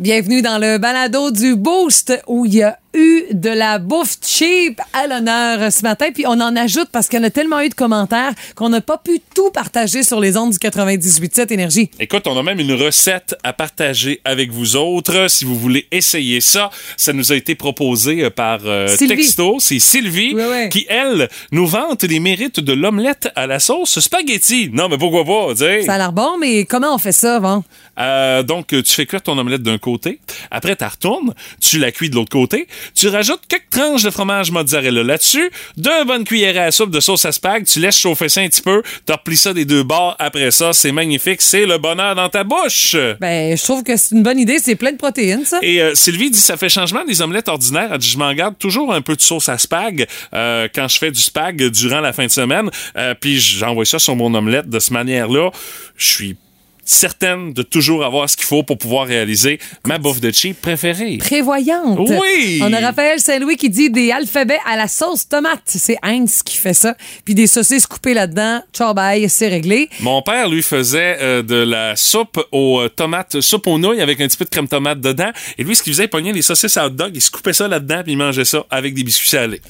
Bienvenue dans le balado du Boost où il y a eu de la bouffe cheap à l'honneur ce matin. Puis on en ajoute parce qu'il y en a tellement eu de commentaires qu'on n'a pas pu tout partager sur les ondes du 98.7 Énergie. Écoute, on a même une recette à partager avec vous autres. Si vous voulez essayer ça, ça nous a été proposé euh, par euh, texto. C'est Sylvie qui, elle, nous vante les mérites de l'omelette à la sauce spaghetti. Non, mais pourquoi pas, tu sais? Ça a l'air bon, mais comment on fait ça, Van? Euh, donc, tu fais cuire ton omelette d'un côté. Après, tu retournes. Tu la cuis de l'autre côté. Tu rajoutes quelques tranches de fromage mozzarella là-dessus. Deux bonnes cuillerées à soupe de sauce à spag. Tu laisses chauffer ça un petit peu. Tu replies ça des deux bords. Après ça, c'est magnifique. C'est le bonheur dans ta bouche. Ben, je trouve que c'est une bonne idée. C'est plein de protéines, ça. Et euh, Sylvie dit ça fait changement des omelettes ordinaires. Elle dit je m'en garde toujours un peu de sauce à spag euh, quand je fais du spag durant la fin de semaine. Euh, puis j'envoie ça sur mon omelette de cette manière-là. Je suis certaine de toujours avoir ce qu'il faut pour pouvoir réaliser ma bouffe de cheap préférée. Prévoyante. Oui. On a Raphaël Saint-Louis qui dit des alphabets à la sauce tomate. C'est Heinz qui fait ça. Puis des saucisses coupées là-dedans. Ciao, bye, c'est réglé. Mon père, lui, faisait euh, de la soupe aux euh, tomates, soupe aux nouilles avec un petit peu de crème tomate dedans. Et lui, ce qu'il faisait, il pognait les saucisses à hot dog, il se coupait ça là-dedans, puis il mangeait ça avec des biscuits salés.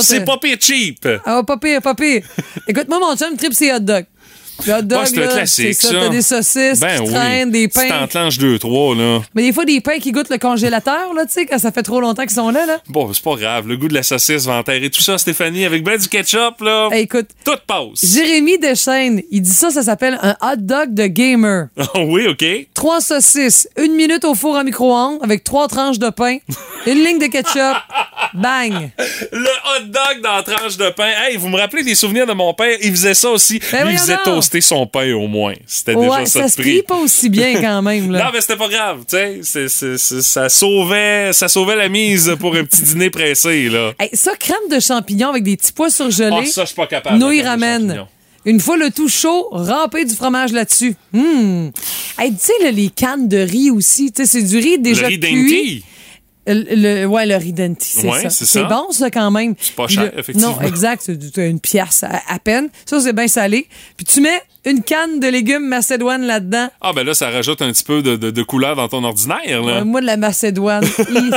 C'est pas pire cheap. Ah, pas pire, pas pire. Écoute, moi, mon chum trip, c'est hot dog. Le hot dog, Ouais, c'est là, classique, ça. ça. T'as des saucisses Ben qui oui. traînent, des Tu pains. t'enclenches deux, trois, là. Mais des fois, des pains qui goûtent le congélateur, là, tu sais, quand ça fait trop longtemps qu'ils sont là, là. Bon, c'est pas grave. Le goût de la saucisse va enterrer tout ça, Stéphanie, avec ben du ketchup, là. Hey, écoute, Tout passe. Jérémy Deschaines, il dit ça, ça s'appelle un hot dog de gamer. Ah oui, OK. Trois saucisses, une minute au four à micro-ondes avec trois tranches de pain, une ligne de ketchup, bang. Le hot dog dans la tranche de pain. Hey, vous me rappelez des souvenirs de mon père? Il faisait ça aussi. Ben Lui, il faisait toaster son pain au moins. C'était Ouais, déjà ça ça de se prie pas aussi bien quand même, Non, là. mais c'était pas grave, tu sais. Ça sauvait, ça sauvait la mise pour un petit dîner pressé, là. Hey, ça, crème de champignons avec des petits pois surgelés. Ah, ça, je suis pas capable. Nouilles champignons. Une fois le tout chaud, râpé du fromage là-dessus. Hum. Hey, tu sais, les cannes de riz aussi. Tu sais, c'est du riz déjà Le riz cuit. Le, le- ouais, le riz denti, c'est Ouais, ça. c'est bon, ça, quand même. C'est pas cher, le- effectivement. Non, exact. C'est une pièce à, à peine. Ça, c'est bien salé. Puis tu mets une canne de légumes macédoine là-dedans. Ah, ben là, ça rajoute un petit peu de, de- de couleur dans ton ordinaire, là. Moi, de la Macédoine,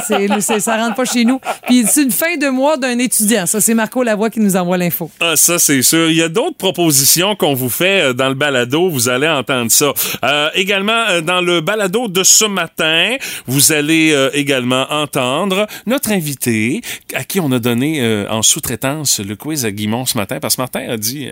c'est- c'est- ça rentre pas chez nous. Puis c'est une fin de mois d'un étudiant. Ça, c'est Marco Lavoie qui nous envoie l'info. Ah, ça, c'est sûr. Il y a d'autres propositions qu'on vous fait euh, dans le balado. Vous allez entendre ça. Euh, également, euh, dans le balado de ce matin, vous allez euh, également entendre notre invité à qui on a donné euh, en sous-traitance le quiz à Guimont ce matin. Parce que Martin a dit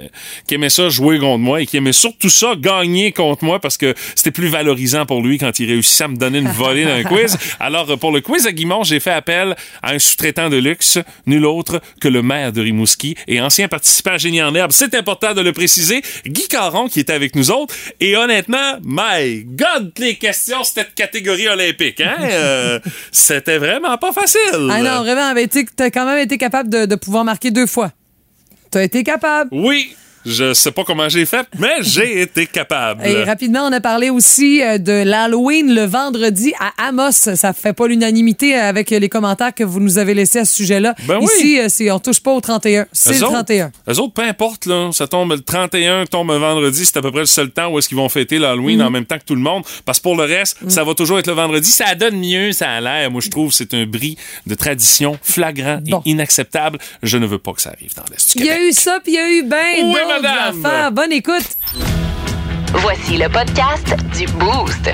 qu'il aimait ça jouer contre moi et qu'il aimait surtout ça gagner contre moi parce que c'était plus valorisant pour lui quand il réussissait à me donner une volée d'un quiz. Alors, pour le quiz à Guimont, j'ai fait appel à un sous-traitant de luxe, nul autre que le maire de Rimouski et ancien participant à Génie en herbe. C'est important de le préciser. Guy Caron qui était avec nous autres. Et honnêtement, my God, les questions, c'était de catégorie olympique. Hein? Euh, c'était vraiment pas facile. Ah non, vraiment, ben, tu as quand même été capable de, de pouvoir marquer deux fois. T'as été capable. Oui, je sais pas comment j'ai fait, mais j'ai été capable. Et rapidement, on a parlé aussi euh, de l'Halloween le vendredi à Amos. Ça fait pas l'unanimité avec les commentaires que vous nous avez laissés à ce sujet-là. Ben oui. Ici, euh, c'est on touche pas au 31. C'est le autres- 31. Eux autres, peu importe, là, ça tombe le 31, tombe un vendredi, c'est à peu près le seul temps où est-ce qu'ils vont fêter l'Halloween Mm. en même temps que tout le monde. Parce que pour le reste, ça va toujours être le vendredi. Ça donne mieux, ça a l'air. Moi, je trouve que c'est un bris de tradition flagrant Bon. et inacceptable. Je ne veux pas que ça arrive dans l'Est du Il y a eu ça, puis il y a eu ben Oui, madame. Bonne écoute. Voici le podcast du Boost.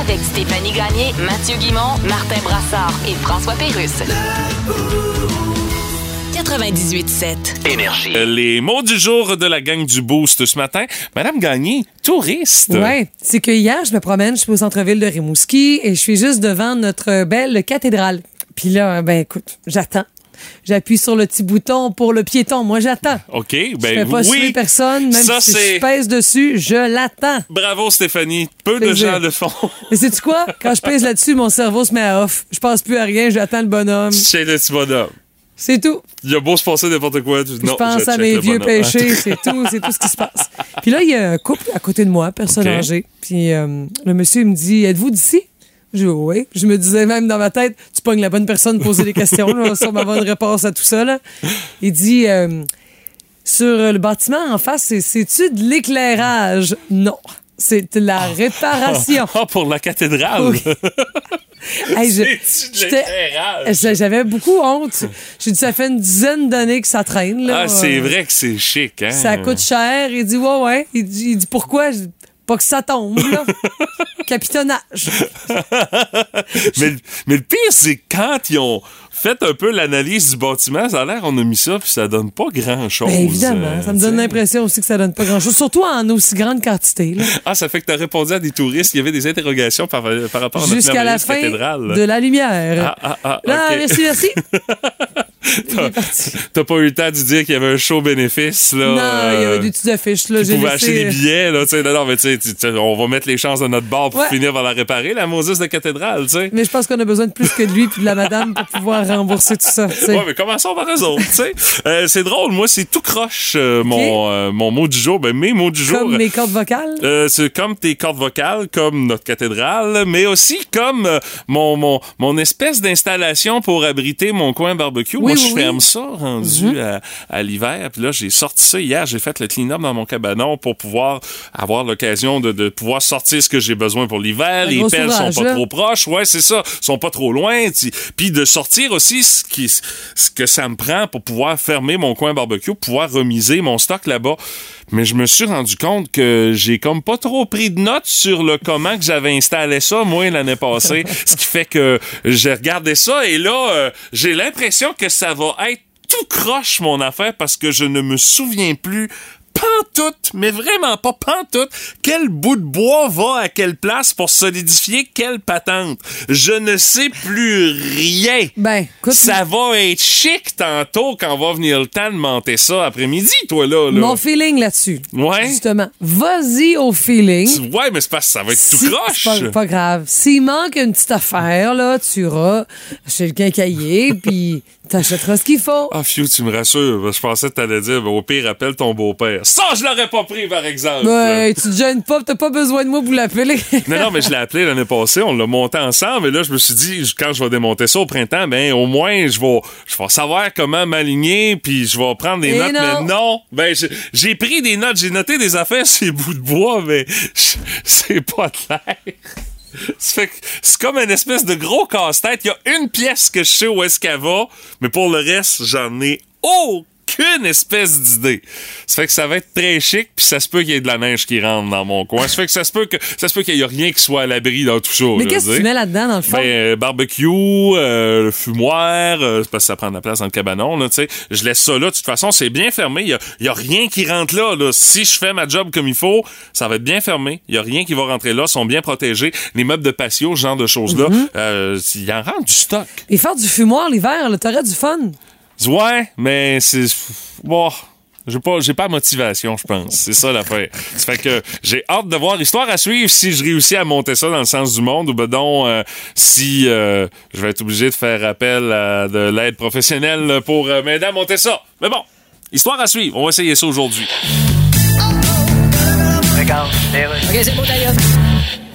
Avec Stéphanie Gagné, Mathieu Guimont, Martin Brassard et François Pérusse. 98.7. Énergie. Euh, Les mots du jour de la gang du Boost ce matin. Madame Gagné, touriste. Ouais, c'est que hier, je me promène, je suis au centre-ville de Rimouski et je suis juste devant notre belle cathédrale. Puis là, ben écoute, j'attends. J'appuie sur le petit bouton pour le piéton. Moi, j'attends. OK, Je ben fais pas oui. personne, même Ça, si je pèse dessus, je l'attends. Bravo, Stéphanie. Peu de Plaisir. gens le font. Mais sais-tu quoi? Quand je pèse là-dessus, mon cerveau se met à off. Je pense plus à rien, j'attends le bonhomme. Chez le petit bonhomme. C'est tout. Il a beau se passer n'importe quoi. tu- je non, pense à check mes vieux péchés, c'est tout, c'est tout ce qui se passe. Puis là, il y a un couple à côté de moi, personne OK. âgée. Puis euh, le monsieur il me dit Êtes-vous d'ici? Je Oui. Je me disais même dans ma tête Tu pognes la bonne personne pour poser des questions, là, sur ma bonne réponse à tout ça. Là. Il dit euh, Sur le bâtiment en face, c'est- c'est-tu de l'éclairage? Non. c'est la réparation. Ah, pour la cathédrale. Oui. Hey, de? J'avais beaucoup honte. J'ai dit, ça fait une dizaine d'années que ça traîne. Là. Ah, c'est vrai que c'est chic, hein? Ça coûte cher. Il dit, ouais, ouais. Il dit, il dit pourquoi? Pas que ça tombe, là. Capitonnage. mais, mais le pire, c'est quand ils ont fait un peu l'analyse du bâtiment, ça a l'air qu'on a mis ça, puis ça donne pas grand-chose. Ben, évidemment. euh, Ça me donne l'impression aussi que ça donne pas grand-chose. Surtout en aussi grande quantité. là. Ah, ça fait que tu as répondu à des touristes. Il y avait des interrogations par, par rapport à notre Jusqu'à la fin cathédrale. de la lumière. Ah, ah, ah, Là, merci, merci. T'as pas eu le temps de dire qu'il y avait un show bénéfice, là. Non, il y euh, avait des petites affiches. Là, Tu pouvais acheter des billets, là, tu sais. Non, non, mais tu sais, on va mettre les chances de notre bord pour Ouais. finir par la réparer, la Moses de cathédrale, tu sais. Mais je pense qu'on a besoin de plus que de lui puis de la madame pour pouvoir rembourser tout ça. tu sais. Ouais, mais commençons par eux autres, tu sais? Euh, c'est drôle, moi, c'est tout croche, euh, mon, euh, mon mot du jour. Ben, mes mots du jour. Comme mes cordes vocales? Euh, c'est comme tes cordes vocales, comme notre cathédrale, mais aussi comme euh, mon, mon, mon espèce d'installation pour abriter mon coin barbecue. Oui, Moi, oui, je oui. Mhm. ferme ça rendu à, à l'hiver. Puis là, j'ai sorti ça hier. J'ai fait le clean-up dans mon cabanon pour pouvoir avoir l'occasion de, de pouvoir sortir ce que j'ai besoin pour l'hiver. Les pelles sont pas là. trop proches. Ouais, c'est ça. sont pas trop loin. Puis de sortir aussi ce, qui, ce que ça me prend pour pouvoir fermer mon coin barbecue, pouvoir remiser mon stock là-bas. Mais je me suis rendu compte que j'ai comme pas trop pris de notes sur le comment que j'avais installé ça, moi, l'année passée. ce qui fait que j'ai regardé ça et là, euh, j'ai l'impression que ça va être tout croche, mon affaire, parce que je ne me souviens plus pantoute, mais vraiment pas pantoute, quel bout de bois va à quelle place pour solidifier quelle patente? Je ne sais plus rien. Ben, écoute, Ça va être chic tantôt quand va venir le temps de monter ça après-midi, toi, là. là. mon feeling là-dessus. Ouais. Justement. Vas-y au feeling. Ouais, mais c'est parce que ça va être Si- tout croche. c'est Pas, pas grave. S'il manque une petite affaire, là, tu iras chez le quincailler, puis t'achèteras ce qu'il faut. Ah, Fiu, tu me rassures. Je pensais que t'allais dire, au pire, appelle ton beau-père. Ça, je l'aurais pas pris, par exemple. Ouais, tu te gênes pas, t'as pas besoin de moi pour l'appeler. Non, non, mais je l'ai appelé l'année passée, on l'a monté ensemble, et là, je me suis dit, quand je vais démonter ça au printemps, ben, au moins, je vais, je vais savoir comment m'aligner, puis je vais prendre des Et notes, non. mais non. Ben, j'ai- pris des notes, j'ai noté des affaires sur les bouts de bois, mais c'est pas clair. C'est comme une espèce de gros casse-tête. Il y a une pièce que je sais où est-ce va, mais pour le reste, j'en ai aucune espèce d'idée. Ça fait que ça va être très chic, puis ça se peut qu'il y ait de la neige qui rentre dans mon coin. Ça fait que ça se peut que ça se peut qu'il y ait rien qui soit à l'abri dans tout ça. Mais là, qu'est-ce que tu mets là-dedans, dans le fond? Ben, euh, barbecue, euh, le fumoir, euh, c'est parce que ça prend de la place dans le cabanon, là, tu sais. Je laisse ça là, de toute façon, c'est bien fermé. Il y a, y a rien qui rentre là, là. Si je fais ma job comme il faut, ça va être bien fermé. Il y a rien qui va rentrer là, ils sont bien protégés. Les meubles de patio, ce genre de choses-là, Mm-hmm. euh, il y en rentre du stock. Et faire du fumoir l'hiver, là, t'aurais du fun. Ouais, mais c'est. Bon. J'ai pas, j'ai pas motivation, je pense. C'est ça l'affaire. Ça fait que j'ai hâte de voir l'histoire à suivre si je réussis à monter ça dans le sens du monde ou ben donc euh, si euh, je vais être obligé de faire appel à de l'aide professionnelle pour euh, m'aider à monter ça. Mais bon, histoire à suivre. On va essayer ça aujourd'hui. Regarde,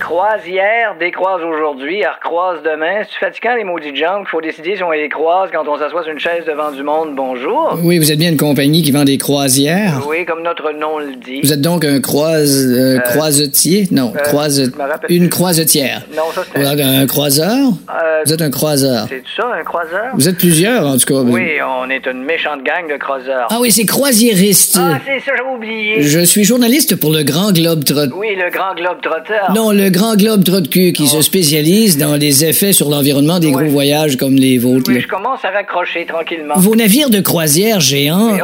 Croisière décroise aujourd'hui, elle recroise demain. C'est fatigant les maudits jambes qu'il faut décider si on les croise quand on s'assoit sur une chaise devant du monde. Bonjour. Oui, vous êtes bien une compagnie qui vend des croisières? Oui, comme notre nom le dit. Vous êtes donc un croise, euh, croisetier? Non, euh, croise, une croisetière. Non, ça c'est. êtes un croiseur? Euh, Vous êtes un croiseur. c'est ça, un croiseur? Vous êtes plusieurs, en tout cas. Oui, on est une méchante gang de croiseurs. Ah oui, c'est croisiériste. Ah, c'est ça, j'ai oublié. Je suis journaliste pour le Grand Globe Trot. Oui, le grand globe trotteur. Non, le Grand Globe Trot cul qui se spécialise dans les effets sur l'environnement des Ouais. gros voyages comme les vôtres. Oui, je commence à raccrocher tranquillement. Vos navires de croisière géants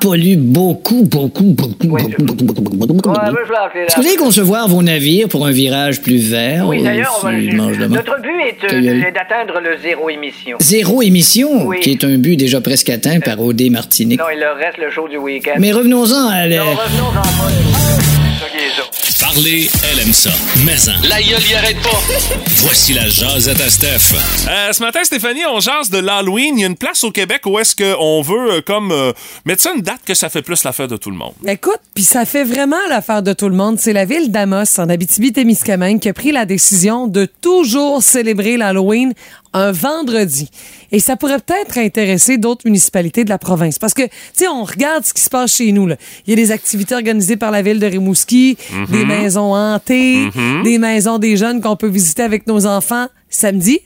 polluent beaucoup, beaucoup, beaucoup, Oui, beaucoup, je- beaucoup, beaucoup, beaucoup, beaucoup, Ouais, beaucoup. Est-ce que vous allez concevoir vos navires pour un virage plus vert? Oui, ou d'ailleurs, si notre but est, euh, est d'atteindre le zéro émission. Zéro émission, Oui. qui est un but déjà presque atteint par O.D. Martinique. Non, il leur reste le show du week-end. Mais revenons-en à. Non, revenons elle aime ça. Mais en, La gueule y arrête pas. voici la jasette à Steph. Euh, ce matin, Stéphanie, on jase de l'Halloween. Il y a une place au Québec où est-ce qu'on veut euh, comme euh, mettre ça une date que ça fait plus l'affaire de tout le monde. Écoute, puis ça fait vraiment l'affaire de tout le monde. C'est la ville d'Amos, en Abitibi-Témiscamingue, qui a pris la décision de toujours célébrer l'Halloween un vendredi. Et ça pourrait peut-être intéresser d'autres municipalités de la province. Parce que, tu sais, on regarde ce qui se passe chez nous. Il y a des activités organisées par la ville de Rimouski, des maisons maisons hantées, des maisons des jeunes qu'on peut visiter avec nos enfants samedi,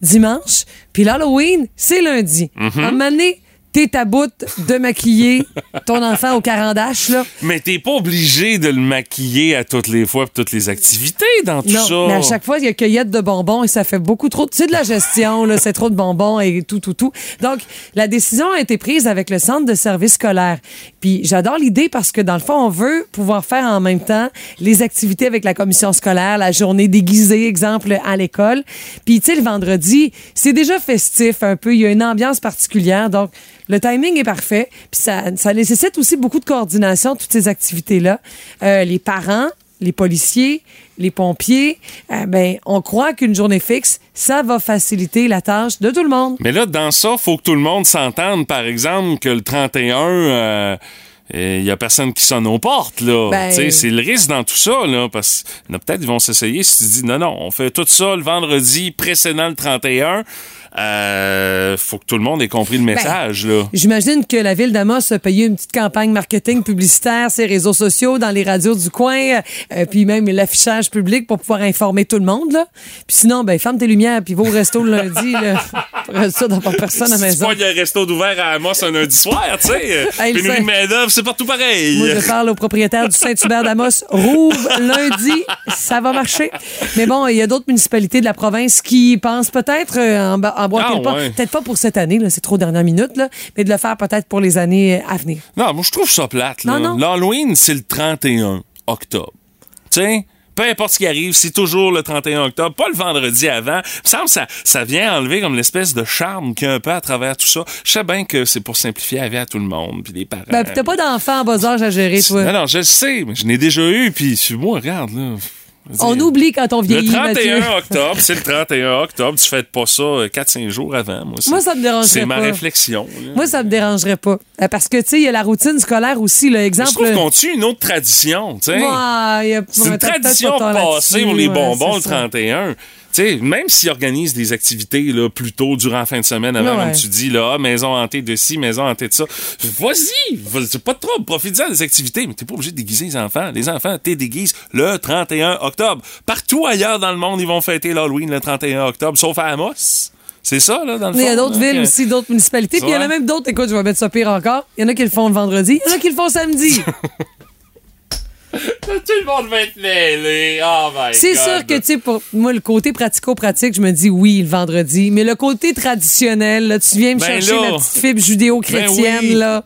dimanche. Puis l'Halloween, c'est lundi. À un moment donné, t'es à bout de maquiller ton enfant au carandache, là. Mais t'es pas obligé de le maquiller à toutes les fois pour toutes les activités dans tout Non, ça. mais à chaque fois, il y a cueillette de bonbons et ça fait beaucoup trop. C'est de la gestion, là. C'est trop de bonbons et tout, tout, tout. Donc, la décision a été prise avec le centre de service scolaire. Puis, j'adore l'idée parce que, dans le fond, on veut pouvoir faire en même temps les activités avec la commission scolaire, la journée déguisée, exemple, à l'école. Puis, tu sais, le vendredi, c'est déjà festif un peu. Il y a une ambiance particulière. Donc, le timing est parfait. Puis, ça, ça nécessite aussi beaucoup de coordination, toutes ces activités-là. Euh, les parents, les policiers, les pompiers, euh, ben, on croit qu'une journée fixe, ça va faciliter la tâche de tout le monde. Mais là, dans ça, faut que tout le monde s'entende, par exemple, que le 31, euh, il y a personne qui sonne aux portes, là. Ben- c'est le risque dans tout ça, là, parce a peut-être qui vont s'essayer si tu dis non, non, on fait tout ça le vendredi précédent le 31. Euh, faut que tout le monde ait compris le Ben, message, là. J'imagine que la ville d'Amos a payé une petite campagne marketing publicitaire, ses réseaux sociaux, dans les radios du coin, euh, puis même l'affichage public pour pouvoir informer tout le monde. Là. Puis sinon, ben ferme tes lumières, puis va au resto le lundi. Là, être sûr d'avoir personne à la maison. pas qu'il y a un resto d'ouvert à Amos un lundi soir, tu sais. Hey, Pénurie saint- de main-d'œuvre, c'est partout pareil. Moi, je parle au propriétaire du Saint-Hubert d'Amos. Rouvre lundi, ça va marcher. Mais bon, il y a d'autres municipalités de la province qui pensent peut-être euh, en, en boîter Ah, pas. ouais. Peut-être pas pour cette année, c'est trop dernière minute, là, mais de le faire peut-être pour les années à venir. Non, moi, je trouve ça plate. là. Non, non. L'Halloween, c'est le 31 octobre. Tu sais? Peu importe ce qui arrive, c'est toujours le 31 octobre, pas le vendredi avant. Il me semble que ça, ça vient enlever comme l'espèce de charme qu'il y a un peu à travers tout ça. Je sais bien que c'est pour simplifier la vie à tout le monde, puis les parents. Ben, t'as pas d'enfant en bas âge à gérer, toi. Non, non, je le sais, mais je n'ai déjà eu, puis moi, regarde, là. Je On oublie quand on Le vieillit, 31 Mathieu. octobre, c'est le 31 octobre. Tu fêtes pas ça 4-5 jours avant. Moi, Moi, ça me dérangerait C'est ma pas. réflexion. là. Moi, ça me dérangerait pas. Euh, Parce que, tu sais, il y a la routine scolaire aussi, là. Je Exemple. trouve qu'on tue une autre tradition, tu sais. Ouais, C'est une tradition pas passée pour les ouais, bonbons le c'est ça. 31. Tu sais, même s'ils organisent des activités là, plus tôt durant la fin de semaine, avant, Ouais. comme tu dis, là, ah, maison hantée de ci, maison hantée de ça, vas-y, vas- c'est pas trop, profite-en des activités, mais t'es pas obligé de déguiser les enfants. Les enfants, t'es déguises le 31 octobre. Partout ailleurs dans le monde, ils vont fêter l'Halloween le 31 octobre, sauf à Amos. C'est ça, là, dans le fond. Il y a d'autres là, villes aussi, d'autres municipalités. Puis il y en a même d'autres, écoute, je vais mettre ça pire encore. Il y en a qui le font le vendredi, il y en a qui le font samedi. Tout le monde va être mêlé. Oh my C'est sûr que, tu sais, pour moi, le côté pratico-pratique, je me dis oui, le vendredi. Mais le côté traditionnel, là, tu viens me Ben chercher là. ma petite fibre judéo-chrétienne, Ben oui. là.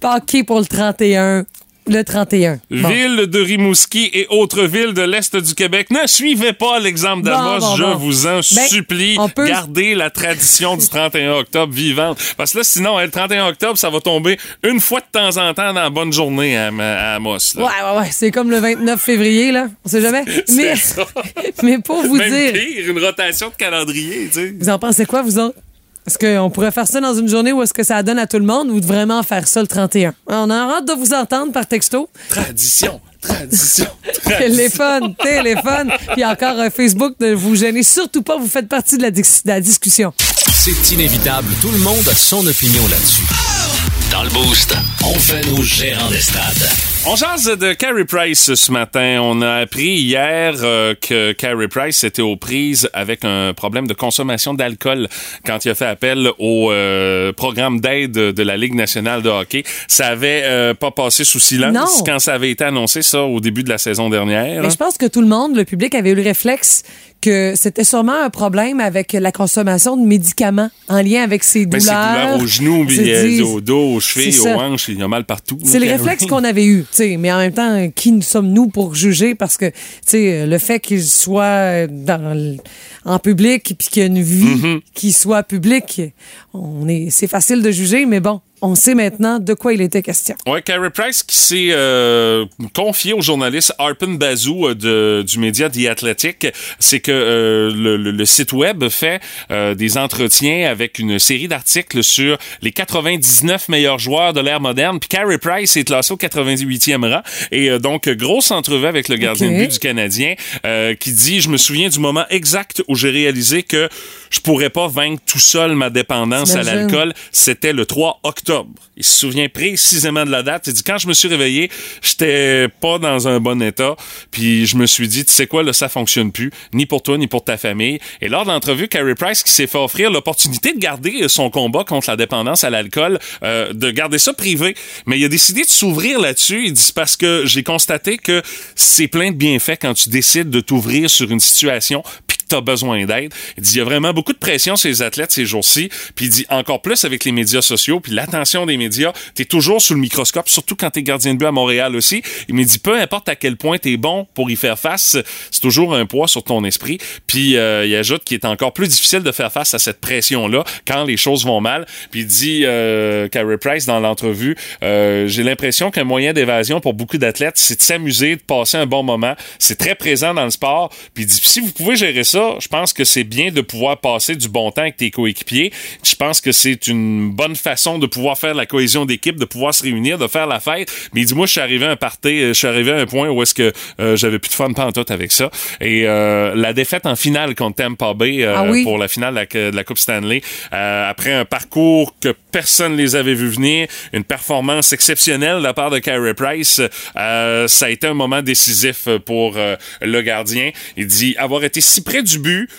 Paquet pour le 31. Le 31. Bon. Ville de Rimouski et autres villes de l'Est du Québec, ne suivez pas l'exemple d'Amos, Bon, bon, je vous en Ben, supplie. on peut- Gardez la tradition du 31 octobre vivante. Parce que là, sinon, hein, le 31 octobre, ça va tomber une fois de temps en temps dans la bonne journée à, à Amos. là. Ouais, ouais, ouais. C'est comme le 29 février, là. On sait jamais. Mais, ça. mais pour vous Même dire, pire, une rotation de calendrier, tu sais. vous en pensez quoi, vous autres? Est-ce qu'on pourrait faire ça dans une journée où est-ce que ça donne à tout le monde ou de vraiment faire ça le 31? On a hâte de vous entendre par texto. Tradition, tradition, tradition. Téléphone, téléphone. Puis encore euh, Facebook, ne vous gênez surtout pas, vous faites partie de la, dis- de la discussion. C'est inévitable, tout le monde a son opinion là-dessus. Dans le Boost, on fait nos gérants des stades. On jase de Carey Price ce matin. On a appris hier euh, que Carey Price était aux prises avec un problème de consommation d'alcool quand il a fait appel au euh, programme d'aide de la Ligue nationale de hockey. Ça avait euh, pas passé sous silence Non. quand ça avait été annoncé, ça, au début de la saison dernière. Mais je pense que tout le monde, le public, avait eu le réflexe que c'était sûrement un problème avec la consommation de médicaments en lien avec ses Ben, douleurs. c'est douleur aux genoux, puis Se euh, au dos, aux chevilles, aux hanches, il y a mal partout. C'est le réflexe qu'on avait eu, tu sais, mais en même temps, qui nous sommes-nous pour juger? Parce que, tu sais, le fait qu'il soit dans en public puis qu'il y a une vie Mm-hmm. qui soit publique, on est, c'est facile de juger, mais bon, on sait maintenant de quoi il était question. Ouais, Carey Price qui s'est euh, confié au journaliste Arpin Bazou euh, de, du média The Athletic, c'est que euh, le, le- le site web fait euh, des entretiens avec une série d'articles sur les 99 meilleurs joueurs de l'ère moderne. Puis Carey Price est classé au 98e rang. Et donc, grosse entrevue avec le gardien de but du Canadien qui dit, je me souviens du moment exact où j'ai réalisé que je pourrais pas vaincre tout seul ma dépendance à l'alcool. C'était le 3 octobre. Il se souvient précisément de la date. Il dit, quand je me suis réveillé, j'étais pas dans un bon état. Puis je me suis dit, tu sais quoi, là, ça fonctionne plus, ni pour toi, ni pour ta famille. Et lors de l'entrevue, Carrie Price qui s'est fait offrir l'opportunité de garder son combat contre la dépendance à l'alcool, euh, de garder ça privé. Mais il a décidé de s'ouvrir là-dessus. Il dit, parce que j'ai constaté que c'est plein de bienfaits quand tu décides de t'ouvrir sur une situation puis que tu as besoin d'aide. Il dit, il y a vraiment beaucoup de pression sur les athlètes ces jours-ci. Puis il dit, encore plus avec les médias sociaux, puis l'attention des médias, tu es toujours sous le microscope, surtout quand tu es gardien de but à Montréal aussi. Il me dit, peu importe à quel point tu es bon pour y faire face, c'est toujours un poids sur ton esprit. Puis euh, il ajoute qu'il est encore plus difficile de faire face à cette pression-là quand les choses vont mal. Puis il dit, euh, Carey Price, dans l'entrevue, euh, j'ai l'impression qu'un moyen d'évasion pour beaucoup d'athlètes, c'est de s'amuser, de passer un bon moment. C'est très présent dans le sport. Puis il dit, si vous pouvez gérer ça, je pense que c'est bien de pouvoir passer du bon temps avec tes coéquipiers. Je pense que c'est une bonne façon de pouvoir faire la cohésion d'équipe, de pouvoir se réunir, de faire la fête. Mais il dit, moi, je suis arrivé à un party, je suis arrivé à un point où est-ce que euh, j'avais plus de fun pantoute avec ça. Et euh, la défaite en finale contre Tampa Bay euh, Ah oui? pour la finale de la, de la Coupe Stanley, euh, après un parcours que personne les avait vus venir, une performance exceptionnelle de la part de Carey Price, euh, ça a été un moment décisif pour euh, le gardien. Il dit avoir été si près du but.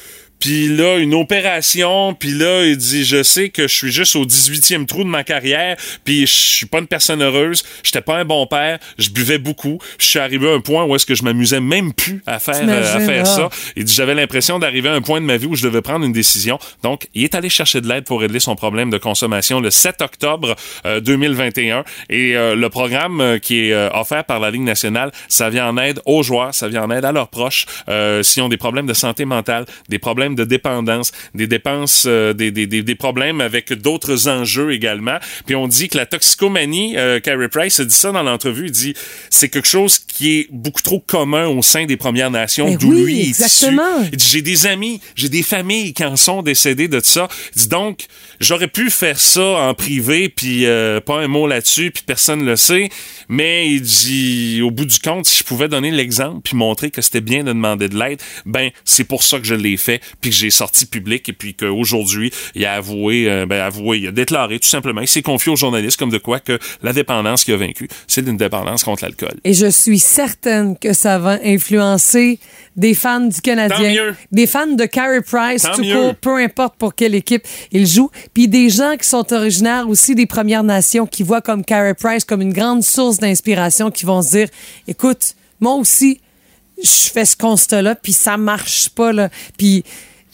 Puis là, une opération, puis là, il dit, je sais que je suis juste au 18e trou de ma carrière, puis je suis pas une personne heureuse, j'étais pas un bon père, je buvais beaucoup, je suis arrivé à un point où est-ce que je m'amusais même plus à faire, euh, à faire ah. ça. Il dit, j'avais l'impression d'arriver à un point de ma vie où je devais prendre une décision. Donc, il est allé chercher de l'aide pour régler son problème de consommation le 7 octobre euh, 2021. Et euh, le programme euh, qui est euh, offert par la Ligue nationale, ça vient en aide aux joueurs, ça vient en aide à leurs proches euh, s'ils ont des problèmes de santé mentale, des problèmes de dépendance, des dépenses, euh, des, des, des, des problèmes avec d'autres enjeux également. Puis on dit que la toxicomanie, euh, Carey Price a dit ça dans l'entrevue, il dit c'est quelque chose qui est beaucoup trop commun au sein des Premières Nations, d'où oui, lui est exactement. Il dit, j'ai des amis, j'ai des familles qui en sont décédées de ça. Il dit donc, j'aurais pu faire ça en privé, puis euh, pas un mot là-dessus, puis personne le sait. Mais il dit, au bout du compte, si je pouvais donner l'exemple, puis montrer que c'était bien de demander de l'aide, ben c'est pour ça que je l'ai fait, puis que j'ai sorti public, et puis qu'aujourd'hui, il a avoué, euh, ben avoué, il a déclaré tout simplement, il s'est confié aux journalistes comme de quoi que la dépendance qu'il a vaincu, c'est une dépendance contre l'alcool. Et je suis certaine que ça va influencer des fans du Canadien, des fans de Carey Price, Tant tout mieux. court, peu importe pour quelle équipe il joue, puis des gens qui sont originaires aussi des Premières Nations, qui voient comme Carey Price comme une grande source d'inspiration, qui vont se dire, écoute, moi aussi, je fais ce constat-là, puis ça marche pas, là. Puis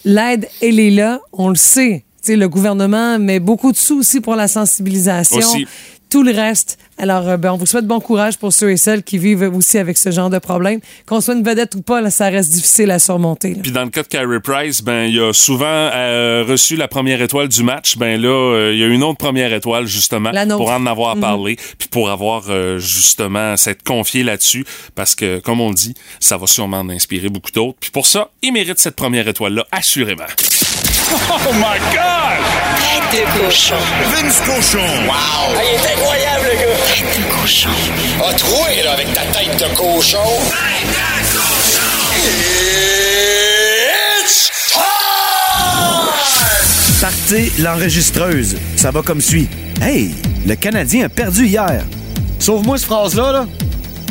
l'aide, elle est là, on le sait. Tu sais, le gouvernement met beaucoup de sous aussi pour la sensibilisation. Aussi. Tout le reste. Alors, euh, ben, on vous souhaite bon courage pour ceux et celles qui vivent aussi avec ce genre de problème. Qu'on soit une vedette ou pas, là, ça reste difficile à surmonter. Puis dans le cas de Carey Price, ben il a souvent euh, reçu la première étoile du match. Ben là, euh, il y a une autre première étoile justement La nôtre. pour en avoir Mhm. parlé, puis pour avoir euh, justement s'être confié là-dessus, parce que comme on le dit, ça va sûrement en inspirer beaucoup d'autres. Puis pour ça, il mérite cette première étoile là, assurément. Oh my God! Tête de cochon. Vince Cochon! Wow! Ah, il est incroyable, le gars! Tête de cochon. A troué, là, avec ta tête de cochon! Tête de cochon! It's time! Partez l'enregistreuse. Ça va comme suit. Hey, le Canadien a perdu hier. Sauve-moi cette phrase-là, là.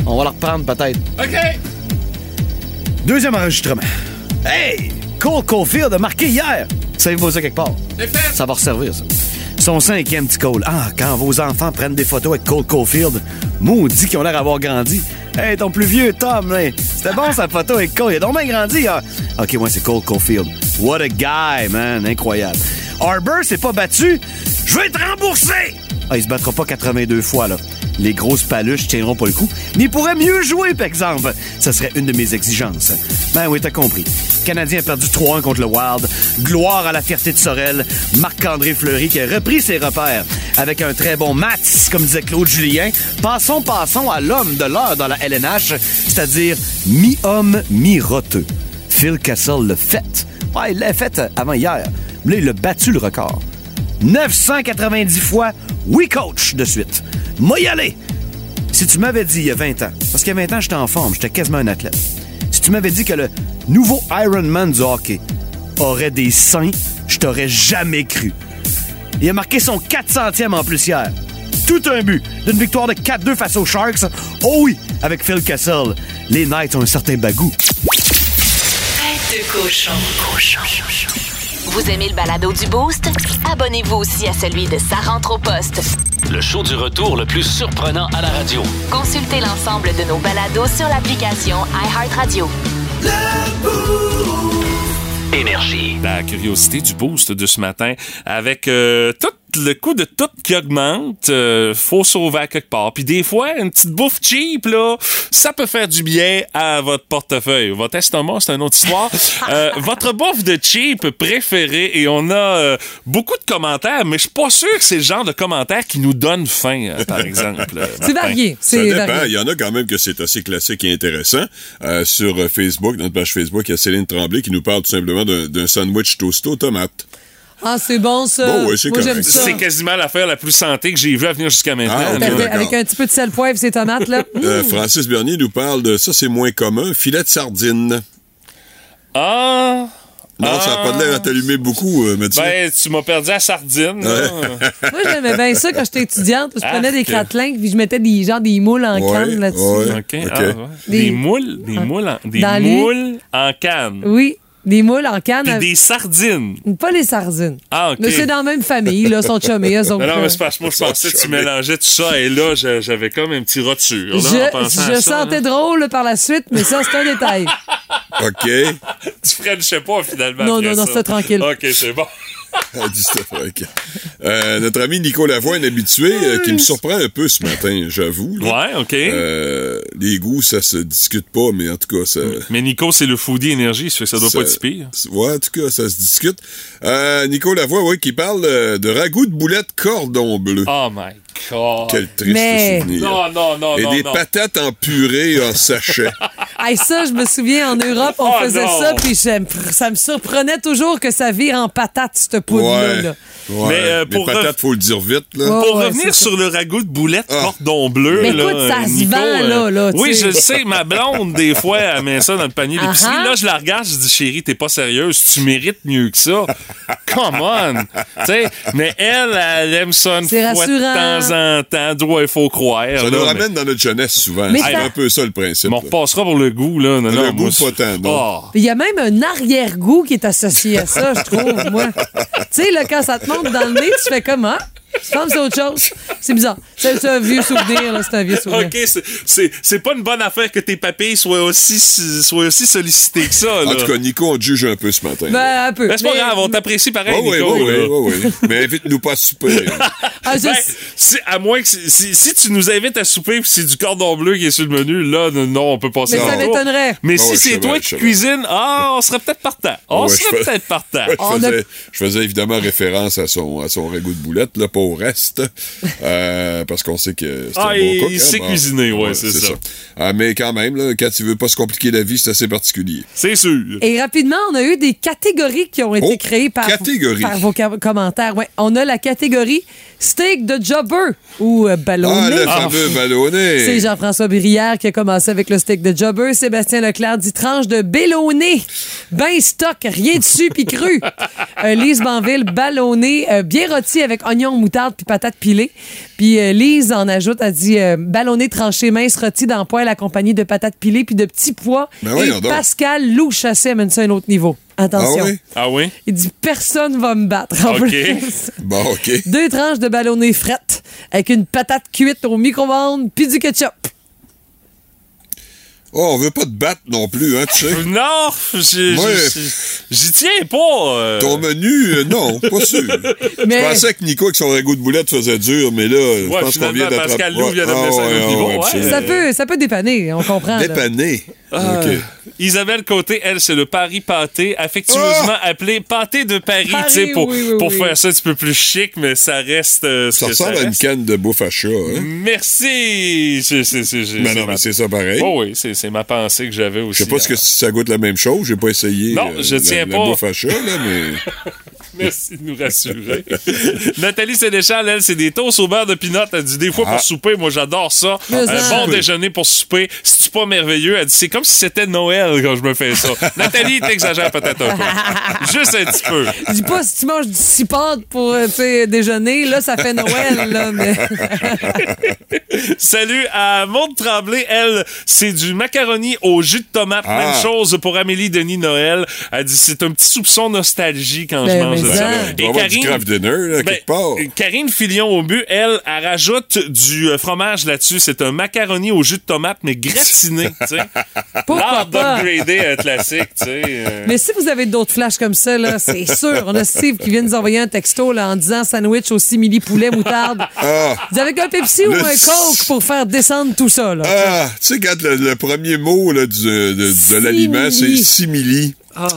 On va la reprendre peut-être. OK. Deuxième enregistrement. Hey, Cole Caulfield a marqué hier. Savez-vous ça quelque part? Ça va resservir, ça. Son cinquième petit Cole. Ah, quand vos enfants prennent des photos avec Cole Caulfield, maudit qu'ils ont l'air d'avoir grandi. Hey, ton plus vieux Tom, c'était bon sa photo avec Cole. Il a donc bien grandi. Ah. OK, moi, c'est Cole Caulfield. What a guy, man. Incroyable. Arbor s'est pas battu. Je veux être remboursé. Ah, il se battra pas 82 fois, là. Les grosses paluches tiendront pas le coup, mais il pourrait mieux jouer, par exemple. Ça serait une de mes exigences. Ben oui, t'as compris. Le Canadien a perdu 3-1 contre le Wild. Gloire à la fierté de Sorel. Marc-André Fleury qui a repris ses repères avec un très bon Mats, comme disait Claude Julien. Passons, passons à l'homme de l'heure dans la LNH, c'est-à-dire mi-homme, mi-roteux. Phil Kessel l'a fait. Ouais, il l'a fait avant hier. Là, il a battu le record. 990 fois, oui coach de suite. Moi y aller. Si tu m'avais dit il y a 20 ans, parce qu'il y a 20 ans, j'étais en forme, j'étais quasiment un athlète. Si tu m'avais dit que le nouveau Ironman du hockey aurait des seins, je t'aurais jamais cru. Il a marqué son 400e en plus hier. Tout un but d'une victoire de 4-2 face aux Sharks. Oh oui, avec Phil Kessel. Les Knights ont un certain bagou. Tête de cochon. Vous aimez le balado du Boost? Abonnez-vous aussi à celui de Sa rentre au poste. Le show du retour le plus surprenant à la radio. Consultez l'ensemble de nos balados sur l'application iHeartRadio. Énergie. La curiosité du boost de ce matin avec euh, tout le coût de tout qui augmente, euh, faut sauver à quelque part. Puis des fois, une petite bouffe cheap, là, ça peut faire du bien à votre portefeuille. Votre estomac, c'est une autre histoire. Euh, votre bouffe de cheap préférée, et on a euh, beaucoup de commentaires, mais je suis pas sûr que c'est le genre de commentaires qui nous donne faim, euh, par exemple. C'est varié. Ça dépend. Il y en a quand même que c'est assez classique et intéressant. Euh, sur Facebook, notre page Facebook, il y a Céline Tremblay qui nous parle tout simplement d'un d'un sandwich toasté aux tomates. Ah, c'est bon, ça. Bon, ouais, c'est Moi, j'aime correct. ça. C'est quasiment l'affaire la plus santé que j'ai vue à venir jusqu'à maintenant. Ah. Avec- un petit peu de sel poivre, ces tomates, là. Euh, Francis Bernier nous parle de ça, c'est moins commun, filet de sardine. Ah! Non, ça n'a pas de l'air à t'allumer beaucoup, euh, Mathieu. Ben, tu m'as perdu à sardine. Moi, j'aimais bien ça quand j'étais étudiante. Je prenais des Arc. cratlins puis je mettais des, genre, des moules en Ouais, canne là-dessus. ouais. Ah. Des, Des- moules, des moules en, des les- moules en canne. Oui, des moules en canne. Puis des sardines. Pas les sardines. Ah, OK. Mais c'est dans la même famille, là, sont chumés. eux autres, Non, non, là. mais c'est parce que moi, je pensais que tu mélangeais tout ça et là, j'avais comme un petit roture. Là, en Je, pensant je à ça, sentais là. drôle là, par la suite, mais ça, c'est un détail. OK. Tu ferais, je sais pas, finalement. Non, non, non, ça. c'était tranquille. OK, c'est bon. Ah. Euh, notre ami Nico Lavoie, un habitué, euh, qui me surprend un peu ce matin, j'avoue. Ouais, OK. Euh, les goûts, ça se discute pas, mais en tout cas, ça... Mais Nico, c'est le foodie énergie, ça fait que ça doit pas être pire. Ouais, en tout cas, ça se discute. Nico Lavoie, ouais, qui parle de ragoût de boulettes cordon bleu. Oh my. Quel triste Mais- souvenir. Non, non, non, Et non, des non. patates en purée en sachet. Hey, ça, je me souviens, en Europe, on Oh, faisait non. ça, puis ça, me- ça me surprenait toujours que ça vire en patate, cette poudre-là. ouais. Ouais. Mais, euh, pour les rev- patates, faut le dire vite, là. Pour ouais, revenir sur le ragoût de boulettes Ah. cordon bleu, Mais là, écoute, ça se Nico, vend, euh, là, Oui, je le sais, ma blonde, des fois, elle met ça dans le panier d'épicerie. Ah ah. Là, je la regarde, je dis, chérie, t'es pas sérieuse, tu mérites mieux que ça. Come on! Tu sais, mais elle, elle aime ça une C'est fois de rassurant. temps en temps. Droit, il faut croire. Ça là, nous mais- ramène dans notre jeunesse souvent. Mais C'est ça- un peu ça le principe. mais on repassera pour le goût, là. Non, Le non, goût, moi, pas tant. Ah. Puis Il y a même un arrière-goût qui est associé à ça, je trouve, moi. tu sais, là, quand ça te monte dans le nez, tu fais comment? Tu penses c'est autre chose. C'est bizarre. C'est un vieux souvenir, là. C'est un vieux souvenir. OK, c'est- c'est c'est pas une bonne affaire que tes papilles soient aussi, soient aussi sollicités que ça, là. En tout cas, Nico, on te juge un peu ce matin. Ben, un peu. Ben, c'est pas Mais- grave, on t'apprécie pareil, oui, oui, Nico. oui, oui, oui. Mais invite-nous pas à souper. Ah, Ben, si- à moins que si, si- tu nous invites à souper puis c'est du cordon bleu qui est sur le menu, là, non, on peut passer Mais ça m'étonnerait. Mais Ah si c'est toi qui cuisines, ah, on serait peut-être partant. On Ouais, je serait fais- peut-être partant. je, On a- faisais, je faisais évidemment référence à son, à son ragoût de boulette, là, pas au reste. Euh, parce qu'on sait que c'est Ah, un bon il- cook. il hein, sait cuisiner, ouais, c'est ça. Ah, mais quand même, là, quand tu veux pas se compliquer la vie, c'est assez particulier. C'est sûr. Et rapidement, on a eu des catégories qui ont été Oh, créées par, vos commentaires. Ouais, on a la catégorie steak de jobber ou euh, Ah, ballonné. le fameux ballonné. C'est Jean-François Brière qui a commencé avec le steak de jobber. Sébastien Leclerc dit tranche de ballonné. Ben stock, rien dessus puis cru. Euh, Lise Banville, ballonné, euh, bien rôti avec oignon, moutarde puis patate pilée. Puis euh, Lise en ajoute, elle dit euh, ballonné tranché mince rôti dans poêle accompagné de patates pilées puis de petits pois. Ben Et. Pascal Lou Chassé amène ça à un autre niveau. Ah Attention. oui? Ah oui? Il dit personne va me battre. en OK. plus. Bon, OK. Deux tranches de ballonné frette avec une patate cuite au micro-ondes puis du ketchup. Oh, on veut pas te battre non plus, hein, tu sais. Non, j'ai- Moi, j'ai- j'y tiens pas. euh. Ton menu, euh, non, pas sûr. Mais- Je pensais que Nico, avec son ragoût de boulette, faisait dur, mais là, je Ouais, pense qu'on vient finalement, d'attraper. Pascal Lou vient d'amener ça à autre niveau. Ça peut, ça peut dépanner, on comprend. là. Dépanner. Ah. Isabelle Côté, elle, c'est le Paris pâté, affectueusement appelé pâté de Paris, Paris, tu sais, pour, oui, pour oui. faire ça un petit peu plus chic, mais ça reste euh, Ça ressemble à une canne de bouffe à chat, hein? Merci! C'est, c'est, c'est, c'est- Mais non, ma- mais c'est ça pareil. Oh oui, c'est, c'est ma pensée que j'avais aussi. Je sais pas si ça goûte la même chose, j'ai pas essayé Non, euh, je la- tiens la, pas. bouffe à chat, là, mais Merci de nous rassurer. Nathalie Sénéchal, elle, c'est des toasts au beurre de pinot. Elle dit des fois Ah. pour souper, moi j'adore ça. Un bon déjeuner pour souper. C'est pas merveilleux. Elle dit c'est comme si c'était Noël quand je me fais ça. Nathalie, t'exagères peut-être un peu. Juste un petit peu. Dis pas si tu manges du cipote pour euh, déjeuner, là, ça fait Noël, là, mais. Salut à Maude Tremblay. Elle, c'est du macaroni au jus de tomate. Ah. Même chose pour Amélie Denis Noël. Elle dit c'est un petit soupçon nostalgie quand Ben, je mange du dinner, là, Ben, quelque part. Karine Filion au but, elle, elle rajoute du euh, fromage là-dessus. C'est un macaroni au jus de tomate, mais gratiné, tu sais. Pourquoi L'art pas? d'upgrader un classique, tu sais. euh. Mais si vous avez d'autres flashs comme ça, là, c'est sûr. On a Steve qui vient nous envoyer un texto là, en disant sandwich au simili poulet moutarde. Ah. Dis avec un Pepsi ou un Coke pour faire descendre tout ça. Là? Ah, tu sais, quand le, le premier mot là, du- de, de l'aliment, c'est Simili. simili. Ah.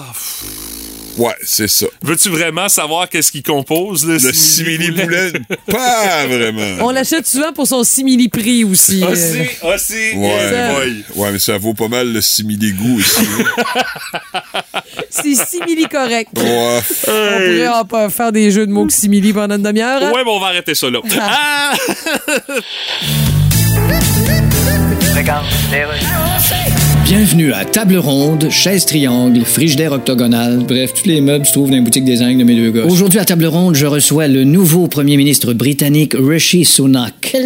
Ouais, c'est ça. Veux-tu vraiment savoir qu'est-ce qui compose le, Le simili poulet, pas vraiment. On l'achète souvent pour son simili prix aussi. euh. Aussi, aussi. Ouais, ça. ouais. ouais, mais ça vaut pas mal le simili goût aussi. C'est simili correct. ouais. On pourrait faire des jeux de mots que simili pendant une demi-heure. hein? Ouais, bon, on va arrêter ça là. Ah! Bienvenue à Table Ronde, Chaise Triangle, Frigidaire Octogonal. Bref, tous les meubles se trouvent dans les boutiques des Ingles de mes deux gars. Aujourd'hui, à Table Ronde, je reçois le nouveau premier ministre britannique Rishi Sunak.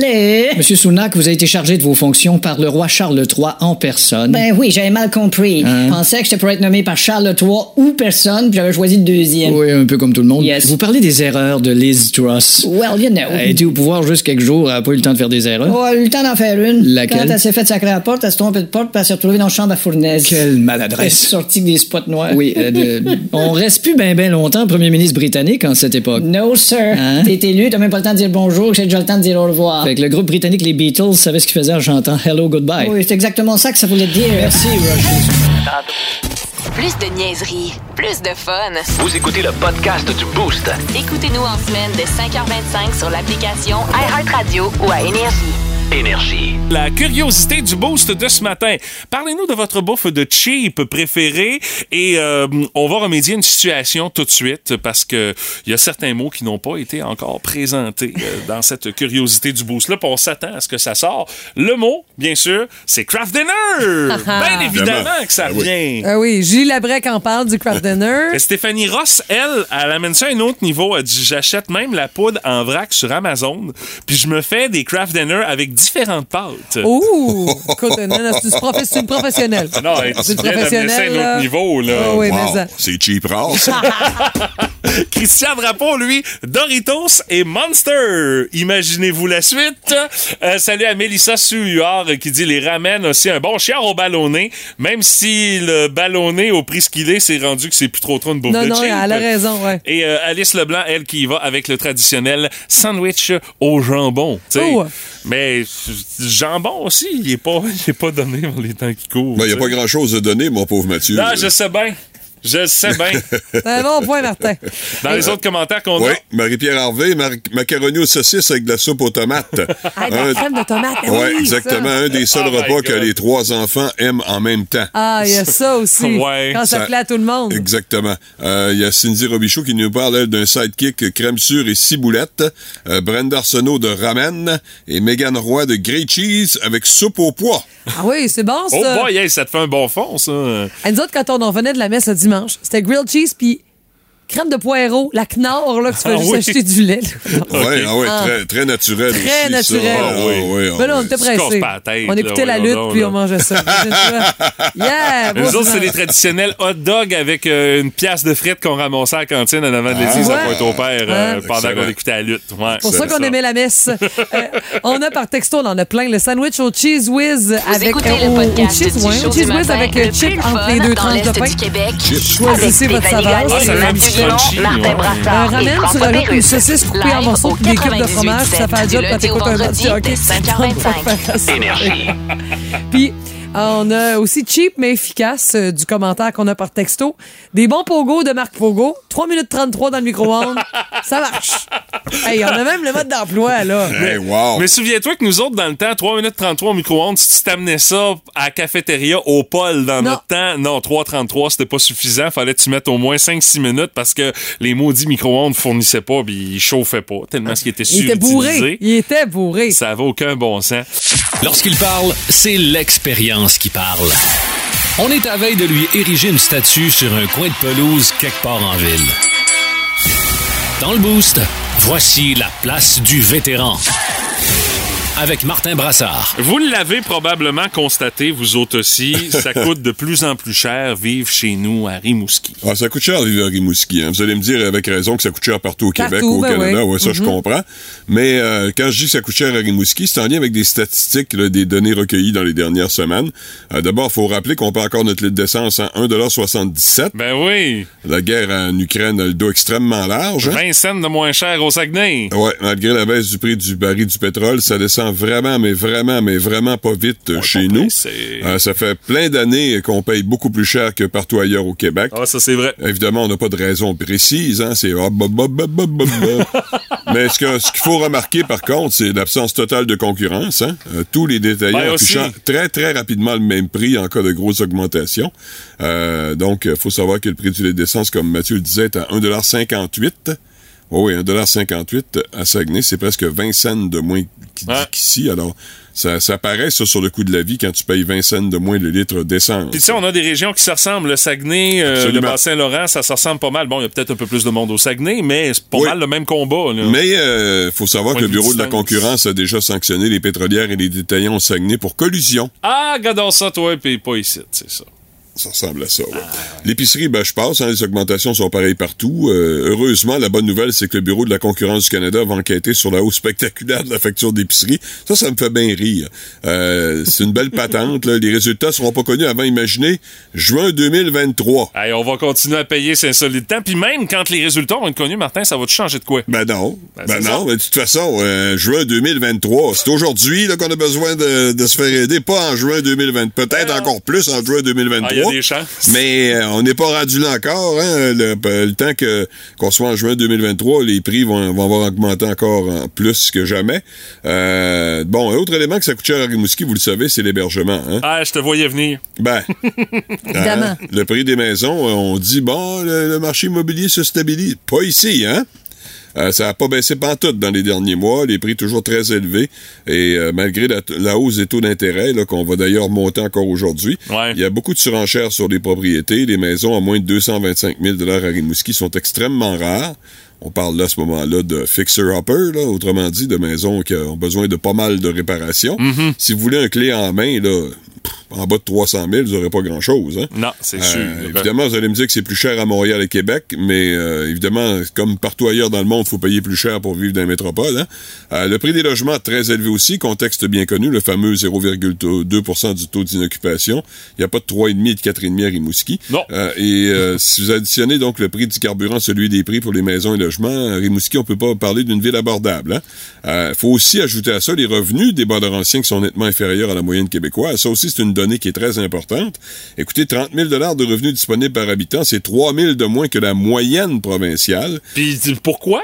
Monsieur Sunak, vous avez été chargé de vos fonctions par le roi Charles III en personne. Ben oui, j'avais mal compris. Hein? Je pensais que j'étais pour être nommé par Charles III ou personne, puis j'avais choisi le deuxième. Oui, un peu comme tout le monde. Yes. Vous parlez des erreurs de Liz Truss. Well, you know. Elle a été au pouvoir juste quelques jours, elle n'a pas eu le temps de faire des erreurs. Oh, elle a eu le temps d'en faire une. Laquelle? Quand elle s'est fait sacrer à la porte, elle s'est trompée de porte, puis elle s'est retrouvée dans la chambre à fournaise. Quelle maladresse. sortie avec des spots noirs. Oui, euh, de- on reste plus bien ben longtemps premier ministre britannique en cette époque. No, sir. Hein? T'es élu, t'as même pas le temps de dire bonjour, j'ai déjà le temps de dire au revoir. Fait que le groupe britannique les Beatles savait ce qu'ils faisaient en chantant Hello Goodbye. Oui, c'est exactement ça que ça voulait dire. Merci, Rush. Plus de niaiserie, plus de fun. Vous écoutez le podcast du Boost. Écoutez-nous en semaine de 5h25 sur l'application iHeartRadio ou à Énergie. Énergie. La curiosité du boost de ce matin. Parlez-nous de votre bouffe de cheap préférée et euh, on va remédier à une situation tout de suite parce que il y a certains mots qui n'ont pas été encore présentés euh, dans cette curiosité du boost là. puis on s'attend à ce que ça sort. Le mot, bien sûr, c'est craft dinner. Bien évidemment que ça Ah oui. revient. Ah oui, Julie Labrec en parle du craft dinner. Et Stéphanie Ross, elle, elle amène ça à un autre niveau. Elle dit J'achète même la poudre en vrac sur Amazon, puis je me fais des craft dinner avec différentes pâtes. Ouh! Écoute, non, non, c'est une, c'est une professionnelle. Non, c'est une viens d'amener ça à un professionnelle. autre niveau, là. Ah oui, Wow, mais ça. c'est cheap rare, ça. Christian Drapeau, lui, Doritos et Monster. Imaginez-vous la suite. Euh, salut à Mélissa Suhuard euh, qui dit les ramène aussi un bon chiard au ballonné, même si le ballonné, au prix ce qu'il est, c'est rendu que c'est plus trop trop une bouffe Non, de non, elle a raison, ouais. Et euh, Alice Leblanc, elle, qui y va avec le traditionnel sandwich au jambon. tu sais. Oh. Mais jambon aussi, il est pas, il est pas donné dans les temps qui courent. Ben, Il n'y a pas grand-chose à donner, mon pauvre Mathieu. Non, je sais bien. Je sais bien. C'est un bon point, Martin. Dans les autres commentaires qu'on Oui, a. Marie-Pierre Harvey, mar- macaroni aux saucisses avec de la soupe aux tomates. Ah, de la crème de tomate. ah Ouais, oui, exactement. ça. Un des seuls Oh my repas que les trois enfants aiment en même temps. Ah, il y a ça aussi. Ouais. Quand ça, Ça- plaît à tout le monde. Exactement. Euh, Il y a Cindy Robichaud qui nous parle, d'un sidekick crème sûre et ciboulette. Euh, Brenda Arsenault de ramen. Et Megan Roy de grilled cheese avec soupe au pois. Ah oui, c'est bon, ça. Oh boy, hey, ça te fait un bon fond, ça. Nous autres, quand on en venait de la messe le c'était grilled cheese puis crème de poireau, la knorr, là, que tu fais Ah juste oui. acheter du lait. Ouais, ah ouais, Ah. très, très naturel Très aussi, naturel. ça. Ah, Ah oui, oui. oui, ah Mais là, on oui. était pressés. On là, écoutait la lutte, donc, puis là. on mangeait ça. yeah! Nous autres, c'est les traditionnels hot dogs avec euh, une pièce de frites qu'on ramassait à la cantine en avant de l'église Ouais. à Pointe-au-père euh, Ouais. pendant qu'on écoutait la lutte. Ouais, C'est pour ça qu'on aimait la messe. Euh, on a par texto, on en a plein. Le sandwich au cheese whiz avec au, cheese, ouais, whiz avec chip entre les deux tranches de pain. du Québec. Choisissez Avec votre saveur. Crunchy, Martin Brassard et ramen, tu François rajoutes une Pérus. saucisse coupée en morceaux des cubes de 98.7 fromage. Ça fait un du job quand t'écoutes un match. C'est 5h25. Énergie. Puis, Ah, On a aussi cheap mais efficace euh, du commentaire qu'on a par texto. Des bons pogos de Marc Pogo. 3 minutes 33 dans le micro-ondes. Ça marche. Hey, on a même le mode d'emploi, là. Hey, wow. Mais souviens-toi que nous autres, dans le temps, 3 minutes 33 au micro-ondes, si tu t'amenais ça à la cafétéria au pôle dans Non. notre temps, non, 3.33, c'était pas suffisant. Fallait que tu mettes au moins 5-6 minutes parce que les maudits micro-ondes fournissaient pas puis ils chauffaient pas tellement ce qui était Il était bourré. Il était bourré. Ça avait aucun bon sens. Lorsqu'il parle, c'est l'expérience qui parle. On est à veille de lui ériger une statue sur un coin de pelouse quelque part en ville. Dans le boost, voici la place du vétéran. Avec Martin Brassard. Vous l'avez probablement constaté, vous autres aussi, ça coûte de plus en plus cher vivre chez nous à Rimouski. Ah, ça coûte cher vivre à Rimouski. hein. Vous allez me dire avec raison que ça coûte cher partout au Québec, Partout, au ben Canada. oui. Ouais, ça, je comprends. Mais euh, quand je dis que ça coûte cher à Rimouski, c'est en lien avec des statistiques, là, des données recueillies dans les dernières semaines. Euh, D'abord, il faut rappeler qu'on paie encore notre litre d'essence à 1,77 Ben oui, La guerre en Ukraine a le dos extrêmement large. hein. 20 cents de moins cher au Saguenay. Ouais, malgré la baisse du prix du baril du pétrole, ça descend vraiment, mais vraiment, mais vraiment pas vite euh, chez nous. Euh, ça fait plein d'années qu'on paye beaucoup plus cher que partout ailleurs au Québec. Ah, ça c'est vrai. Évidemment, on n'a pas de raison précise, hein, c'est. Mais ce qu'il faut remarquer, par contre, c'est l'absence totale de concurrence. Hein. Euh, tous les détaillants Ben, aussi. affichant très, très rapidement le même prix en cas de grosse augmentation. Donc, il faut savoir que le prix du lait d'essence, comme Mathieu le disait, est à 1,58 Oh oui, 1,58 à Saguenay, c'est presque 20 cents de moins Ouais. qu'ici. Alors, ça, ça paraît, ça, sur le coût de la vie, quand tu payes 20 cents de moins le litre d'essence. Puis tu sais, on a des régions qui se ressemblent. Le Saguenay, euh, le. Bas-Saint-Laurent, ça se ressemble pas mal. Bon, il y a peut-être un peu plus de monde au Saguenay, mais c'est pas Oui. mal le même combat. Là. Mais il faut savoir Point que le Bureau de la concurrence a déjà sanctionné les pétrolières et les détaillants au Saguenay pour collusion. Ah, regardons ça, toi, puis pas ici, c'est ça. Ça ressemble à ça, ouais. Ah, L'épicerie, ben, je passe, hein, les augmentations sont pareilles partout. Euh, heureusement, la bonne nouvelle, c'est que le Bureau de la concurrence du Canada va enquêter sur la hausse spectaculaire de la facture d'épicerie. Ça, ça me fait bien rire. Euh, c'est une belle patente, là. Les résultats seront pas connus avant, imaginez, juin 2023. Hey, on va continuer à payer ces insolites temps. Puis même quand les résultats vont être connus, Martin, ça va te changer de quoi? Ben non. Ben, Ben, non, mais de toute façon, euh, juin 2023, c'est aujourd'hui qu'on a besoin de, de se faire aider, pas en juin 2020. Peut-être encore plus en juin 2023. Ah, des chances. Mais euh, on n'est pas rendu là encore. Hein, le, le temps que qu'on soit en juin 2023, les prix vont, vont avoir augmenté encore en plus que jamais. Euh, bon, un autre élément que ça coûte cher à Rimouski, vous le savez, c'est l'hébergement. Hein? Ah, je te voyais venir. Ben, Évidemment. hein, le prix des maisons, euh, on dit, bon, le, le marché immobilier se stabilise. Pas ici, hein? Euh, ça n'a pas baissé pantoute dans les derniers mois, les prix toujours très élevés. Et euh, malgré la, la hausse des taux d'intérêt, là, qu'on va d'ailleurs monter encore aujourd'hui, Ouais. il y a beaucoup de surenchères sur les propriétés. Les maisons à moins de 225 000 à Rimouski sont extrêmement rares. On parle là à ce moment-là de fixer-upper, autrement dit, de maisons qui ont besoin de pas mal de réparations. Mm-hmm. Si vous voulez un clé en main, là, pff, en bas de 300 000, vous n'aurez pas grand-chose. Hein? Non, c'est Euh, sûr. évidemment, vous allez me dire que c'est plus cher à Montréal et Québec, mais euh, évidemment, comme partout ailleurs dans le monde, il faut payer plus cher pour vivre dans la métropole. Hein? Euh, le prix des logements très élevé aussi, contexte bien connu, le fameux 0,2 du taux d'inoccupation. Il n'y a pas de 3,5 et de 4,5 à Rimouski. Non. Et euh, si vous additionnez donc le prix du carburant, celui des prix pour les maisons et logements, à Rimouski, on peut pas parler d'une ville abordable. Il hein? faut aussi ajouter à ça les revenus des bandeurs anciens qui sont nettement inférieurs à la moyenne québécoise. Ça aussi, c'est une donnée qui est très importante. Écoutez, 30 000 de revenus disponibles par habitant, c'est 3 000 de moins que la moyenne provinciale. Puis pourquoi?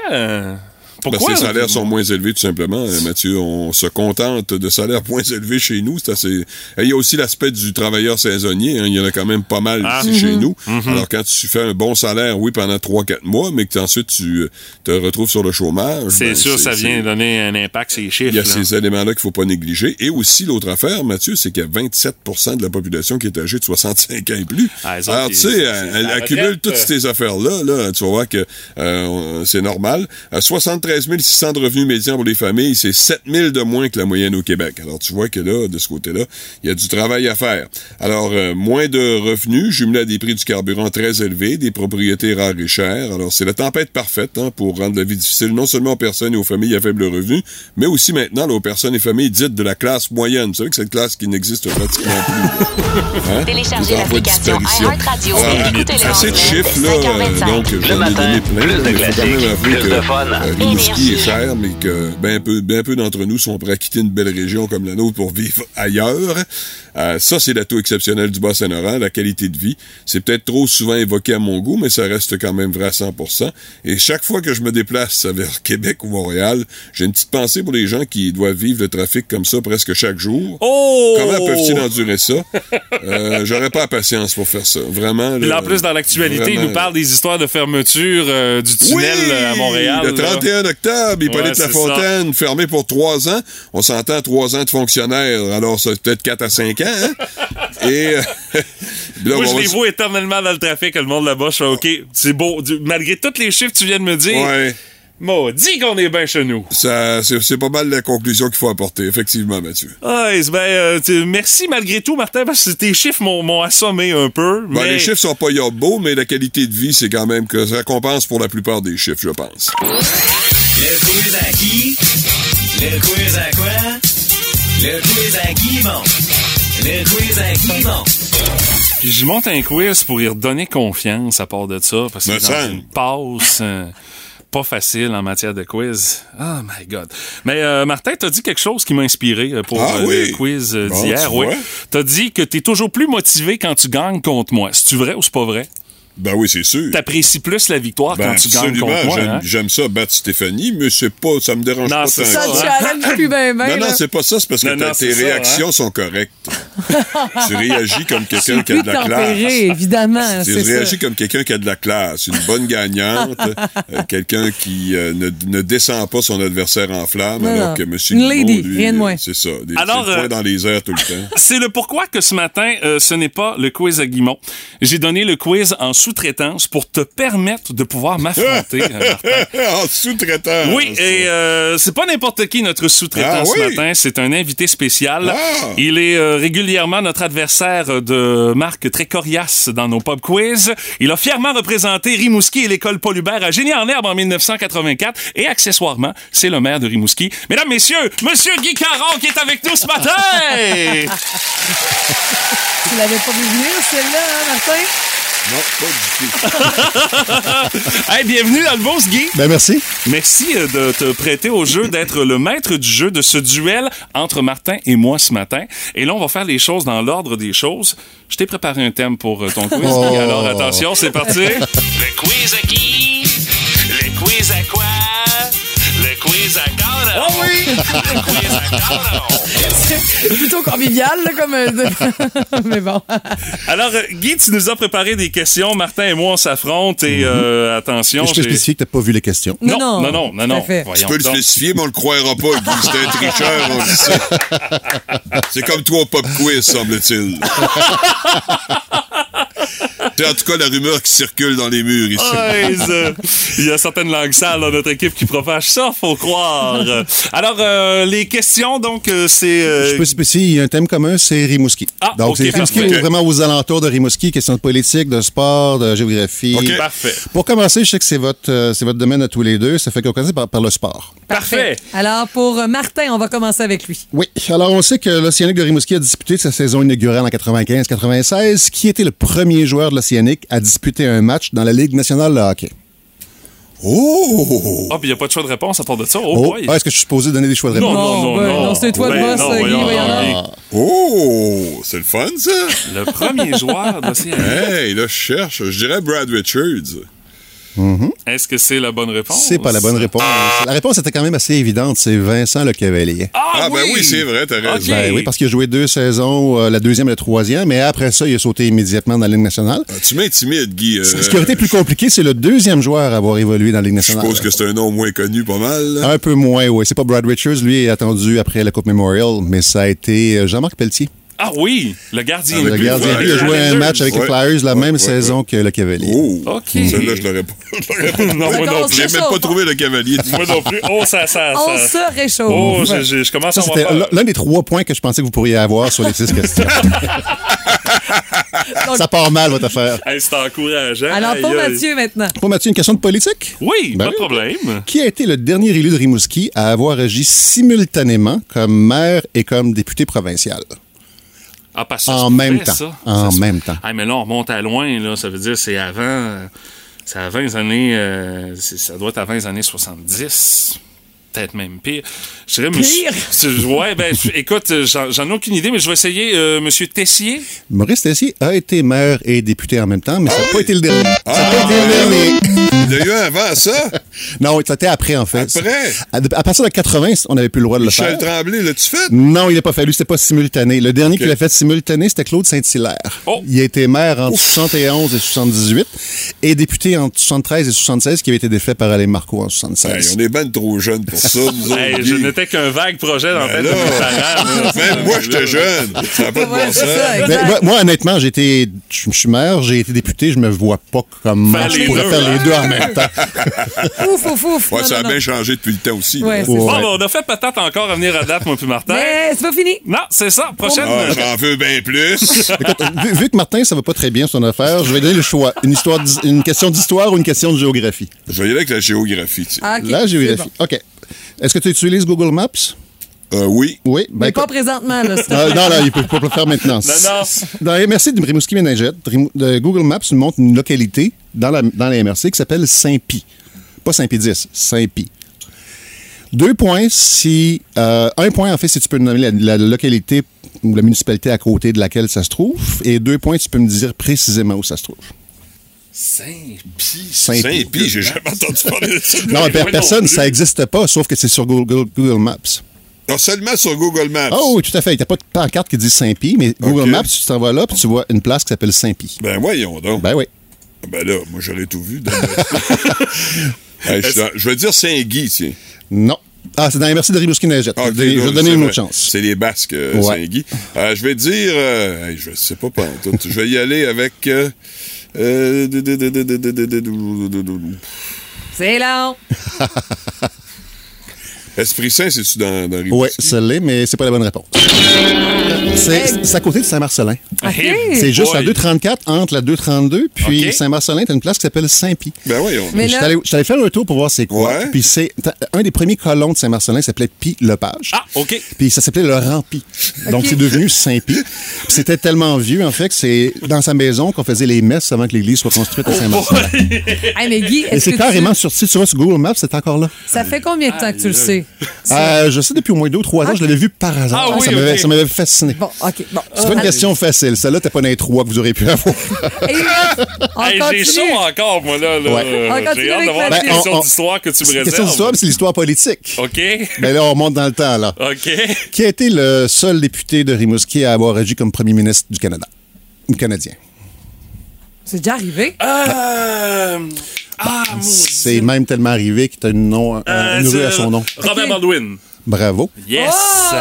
Euh, Parce que les salaires sont moins élevés, tout simplement. Euh, Mathieu, on se contente de salaires moins élevés chez nous. C'est assez... Il y a aussi l'aspect du travailleur saisonnier. hein. Il y en a quand même pas mal Ah. ici chez Mhm. nous. Mhm. Alors, quand tu fais un bon salaire, oui, pendant 3-4 mois, mais que ensuite tu euh, te retrouves sur le chômage. C'est ben, sûr, ça vient donner un impact les chiffres. il y a là. ces éléments-là qu'il faut pas négliger. Et aussi, l'autre affaire, Mathieu, c'est qu'il y a 27% de la population qui est âgée de 65 ans et plus. Ah, Alors, tu sais, elle, accumule toutes ces affaires-là. Là, tu vas voir que euh, c'est normal. À 73 600 de revenus médians pour les familles, c'est 7 000 de moins que la moyenne au Québec. Alors, tu vois que là, de ce côté-là, il y a du travail à faire. Alors, euh, moins de revenus, jumelé à des prix du carburant très élevés, des propriétés rares et chères. Alors, c'est la tempête parfaite hein, pour rendre la vie difficile non seulement aux personnes et aux familles à faible revenu, mais aussi maintenant là, aux personnes et familles dites de la classe moyenne. Vous savez que cette classe qui n'existe pratiquement plus. Hein? Téléchargez l'application iHeartRadio et écoutez-le assez de chiffres, là, 5h25. euh, donc Le j'en ai matin, donné plein. plus de classiques, avouer plus que, de fun. Rimouski ski est cher, mais que bien peu, bien peu d'entre nous sont prêts à quitter une belle région comme la nôtre pour vivre ailleurs. Euh, ça, c'est l'atout exceptionnel du Bas-Saint-Laurent, la qualité de vie. C'est peut-être trop souvent évoqué à mon goût, mais ça reste quand même vrai à 100% Et chaque fois que je me déplace vers Québec ou Montréal, j'ai une petite pensée pour les gens qui doivent vivre le trafic comme ça presque chaque jour. Oh! Comment peuvent-ils endurer ça? Euh, J'aurais pas la patience pour faire ça. Vraiment. Là, en plus, dans l'actualité, il nous parle des histoires de fermeture euh, du tunnel Oui, à Montréal. Le là. 31 octobre, Hippolyte Ouais, Lafontaine, fermé pour trois ans. On s'entend trois ans de fonctionnaire, alors c'est peut-être quatre à cinq ans. Hein? Et euh, là, Moi, je les vois éternellement dans le trafic, le monde là-bas. Je fais OK, c'est beau. Du- Malgré tous les chiffres que tu viens de me dire, Ouais. maudit qu'on est bien chez nous. Ça, c'est, c'est pas mal la conclusion qu'il faut apporter, effectivement, Mathieu. Ah, c'est ben, euh, merci malgré tout, Martin, parce que tes chiffres m'ont, m'ont assommé un peu. Mais... Les chiffres sont pas beaux, mais la qualité de vie, c'est quand même que ça compense pour la plupart des chiffres, je pense. Le quiz à qui? Le quiz à quoi? Le quiz à qui, quiz? Puis je monte un quiz pour y redonner confiance à part de ça, parce que Me semble. une passe euh, pas facile en matière de quiz. Oh my God. Mais euh, Martin, t'as dit quelque chose qui m'a inspiré euh, pour Ah euh, oui. le quiz euh, Bon, d'hier. tu Oui. T'as dit que t'es toujours plus motivé quand tu gagnes contre moi. C'est-tu vrai ou c'est pas vrai? Ben oui, c'est sûr. T'apprécies plus la victoire Ben, quand tu gagnes contre moi. j'aime, hein? j'aime ça battre Stéphanie, mais c'est pas, ça me dérange Non, pas tant ça, Ça hein. challenge plus ben ben. Non, non, c'est pas ça, c'est parce que Non, tes ça, réactions sont correctes. tu réagis comme quelqu'un qui a de la classe. évidemment. Tu réagis comme quelqu'un qui a de la classe, une bonne gagnante, euh, quelqu'un qui euh, ne, ne descend pas son adversaire en flamme, Non, alors que M. Une lady, lui, rien de moins. C'est ça, des Alors, c'est le poing euh, dans les airs tout le temps. C'est le pourquoi que ce matin, euh, ce n'est pas le quiz à Guimont. J'ai donné le quiz en sous-traitance pour te permettre de pouvoir m'affronter, euh, Martin. en sous-traitant. Oui, et euh, c'est pas n'importe qui notre sous-traitant Ah ce oui? matin, c'est un invité spécial. Ah! Il est euh, régulièrement notre adversaire de marque très coriace dans nos pub quiz. Il a fièrement représenté Rimouski et l'école Paul Hubert à Génie en herbe en 1984 et accessoirement, c'est le maire de Rimouski. Mesdames, messieurs, monsieur Guy Caron qui est avec nous ce matin. Tu l'avais pas vu venir, celle-là, hein, Martin? Non, pas du tout. hey, bienvenue dans le Beauce, Guy. Ben merci. Merci euh, de te prêter au jeu, d'être le maître du jeu de ce duel entre Martin et moi ce matin. Et là, on va faire les choses dans l'ordre des choses. Je t'ai préparé un thème pour euh, ton quiz. Oh. Guy. Alors attention, c'est parti. Le quiz à qui? Oh oui! C'est plutôt convivial, là, comme. euh, Mais bon. Alors, euh, Guy, tu nous as préparé des questions. Martin et moi, on s'affronte et euh, attention. Je peux j'ai- spécifier que t'as pas vu les questions? Non, Non, non, non, non, tout non. à fait. Tu Voyons peux le donc. spécifier, mais on le croira pas, Guy. C'est un tricheur, on le sait. C'est comme toi au pop quiz, semble-t-il. C'est en tout cas la rumeur qui circule dans les murs ici. Ouais, ça. Il y a certaines langues sales dans notre équipe qui propagent ça, faut croire. Alors, euh, les questions, donc, euh, c'est... euh, Je peux spécifier, il y a un thème commun, c'est Rimouski. Ah, Donc, c'est Rimouski vraiment aux alentours de Rimouski, question de politique, de sport, de géographie. Ok. Parfait. Pour commencer, je sais que c'est votre, euh, c'est votre domaine à tous les deux. Ça fait qu'on commence par, par le sport. Parfait. Alors, pour Martin, on va commencer avec lui. Oui. Alors, on sait que l'Océanique de Rimouski a disputé sa saison inaugurale en 95-96. Qui était le premier joueur de l'Océanique à disputer un match dans la Ligue nationale de hockey? Oh! Ah, puis il n'y a pas de choix de réponse à part de ça. Oh, Oh, ah, est-ce que je suis supposé donner des choix de réponse? Non, non, non, ben, non. non, c'est toi le Ben boss, non, Guy, voyons. Oh! C'est le fun, ça? Le premier joueur d'Océanique. Hey, là, je cherche. Je dirais Brad Richards. Est-ce que c'est la bonne réponse? C'est pas la bonne réponse. La réponse était quand même assez évidente. C'est Vincent Le Cavalier. Ah, Ah, ben oui, c'est vrai, t'as raison. Ok. Ben oui, parce qu'il a joué deux saisons, euh, la deuxième et la troisième, mais après ça, il a sauté immédiatement dans la Ligue nationale. Ah, tu m'intimides, Guy. euh, Ce qui aurait été plus compliqué, c'est le deuxième joueur à avoir évolué dans la Ligue Je nationale. suppose que c'est un nom moins connu, pas mal. là. Un peu moins, oui. C'est pas Brad Richards, lui est attendu après la Coupe Memorial, mais ça a été euh, Jean-Marc Pelletier. Ah oui, le gardien. Avec Le de but. gardien, il a joué un match avec les. Flyers la Ouais, même ouais, saison que le Cavalier. Oh! OK. Celle-là, je l'aurais pas. je l'aurais pas. Non, moi non plus. J'ai même pas trouvé le cavalier. Moi non plus. Oh, ça, ça, On ça. se réchauffe. Oh, je, je- je commence Ça, à c'était l'un des trois points que je pensais que vous pourriez avoir sur les six questions. ça part mal, votre affaire. Hey, c'est encourageant. Alors, pour. Mathieu, maintenant. Pour Mathieu, une question de politique? Oui, Ben pas de problème. Qui a été le dernier élu de Rimouski à avoir agi simultanément comme maire et comme député provincial? Ah, parce que En même temps. ça. En Ça même temps. Ah, mais là, on remonte à loin, là. Ça veut dire c'est avant. euh, C'est à 20 années, euh, ça doit être à 20 années 70. Peut-être même pire. Je dirais, monsieur- c'est- Ouais, ben, je- écoute, j'en ai aucune idée, mais je vais essayer, euh, Monsieur Tessier. Maurice Tessier a été maire et député en même temps, mais ça n'a pas été le dernier. Ça n'a pas été le dernier. Il y a eu un avant ça? Non, c'était après, en fait. Après? À, à partir de 80, on n'avait plus le droit de le Michel faire. Tremblay, l'as-tu fait? Non, il n'a pas fallu, c'était pas simultané. Le dernier qui l'a fait simultané, c'était Claude Saint-Hilaire. Oh. Il a été maire entre 71 et 78 et député entre 73 et 76 qui avait été défait par Alain Marco en Hey, 76. on est ben trop jeunes pour ça, nous autres. Hey, je n'étais qu'un vague projet dans la tête Ben de mes parents. Même moi, j'étais jeune. Ça n'a pas de bon sens. ça. Ben, moi, honnêtement, j'ai été, je suis maire, j'ai été député, je me vois pas comment Faire je pourrais deux, faire hein? les deux en même temps. Ouf, ouf, ouf. Ouais, Non, ça a non, bien changé depuis le temps aussi. Ouais, Bon, ben, on a fait peut-être encore à venir à date, moi puis Martin. Mais c'est pas fini. Non, c'est ça. Prochaine. Ah, J'en veux bien plus. Écoute, vu, vu que Martin, ça va pas très bien son affaire, je vais donner le choix. Une, histoire, une question d'histoire ou une question de géographie? Je vais y aller avec la géographie. tu sais. Ah, La géographie. bon. OK. Est-ce que tu utilises Google Maps? Euh, oui. Oui. Ben, Mais pas écoute- présentement, là. plaît. non, non, il peut pas le faire maintenant. Non, non. MRC de Rimouski Ménagette, de Google Maps nous montre une localité dans, la, dans les MRC qui s'appelle Saint-Pie. Pas Saint-Pie-10, Saint-Pie. Deux points si. euh, un point, en fait, si tu peux nous nommer la, la localité ou la municipalité à côté de laquelle ça se trouve. Et deux points, tu peux me dire précisément où ça se trouve. Saint-Pie. Saint-Pie. Saint-Pie, j'ai jamais entendu parler de ça. Non, personne, ça n'existe pas, sauf que c'est sur Google, Google Maps. Non, seulement sur Google Maps. Oh oui, tout à fait. Il n'y a pas de pancarte qui dit Saint-Pie, mais Google. Maps, tu t'en vas là, puis tu vois une place qui s'appelle Saint-Pie. Ben voyons donc. Ben oui. Ben là, moi j'aurais tout vu. dans le- Hey, je, vais dire Saint-Guy, tiens. Non. Ah, c'est dans les merci de Rimouski Neigette. Ah, je vais donner une autre chance. C'est les Basques, euh, Ouais. Saint-Guy. Euh, je vais dire. euh, je sais pas, pas en tout. Je vais y aller avec. C'est lent Esprit Saint, c'est-tu dans, dans Oui, ça l'est, mais c'est pas la bonne réponse. C'est à côté de Saint-Marcelin. C'est juste boy. à 234, entre la 232, puis. Saint-Marcelin, t'as une place qui s'appelle Saint-Pie. Ben voyons. Mais Je suis là- allé, allé faire un tour pour voir c'est quoi. Ouais. Puis c'est un des premiers colons de Saint-Marcelin s'appelait Pie Lepage. Ah, OK. Puis ça s'appelait le Rampi. Donc c'est devenu Saint-Pie. Puis C'était tellement vieux en fait que c'est dans sa maison qu'on faisait les messes avant que l'église soit construite à Saint-Marcelin. Hey, mais Guy, est-ce c'est carrément tu... sur, si tu vas sur Google Maps, c'est encore là. Ça fait combien de temps que tu le sais? Euh, je sais depuis au moins deux ou trois ans, je l'avais vu par hasard. Ah oui, ça m'avait ça m'avait fasciné. Bon, OK. Bon. C'est pas une question facile. Celle-là, t'as pas dans les trois que vous aurez pu avoir. Et là, on Hey, continue. j'ai chaud encore, moi, là. là. Ouais. Euh, On continue J'ai hâte avec de voir Mathieu. la question Ben, on- d'histoire que tu me C'est une réserves. question d'histoire, mais c'est l'histoire politique. OK. Mais là, on remonte dans le temps, là. OK. Qui a été le seul député de Rimouski à avoir agi comme premier ministre du Canada? Ou Canadien? C'est déjà arrivé. Euh... Ah, mon C'est même tellement arrivé qu'il a une, nom, euh, Euh, une rue à son nom. Robert. Baldwin. Bravo. Yes. Oh!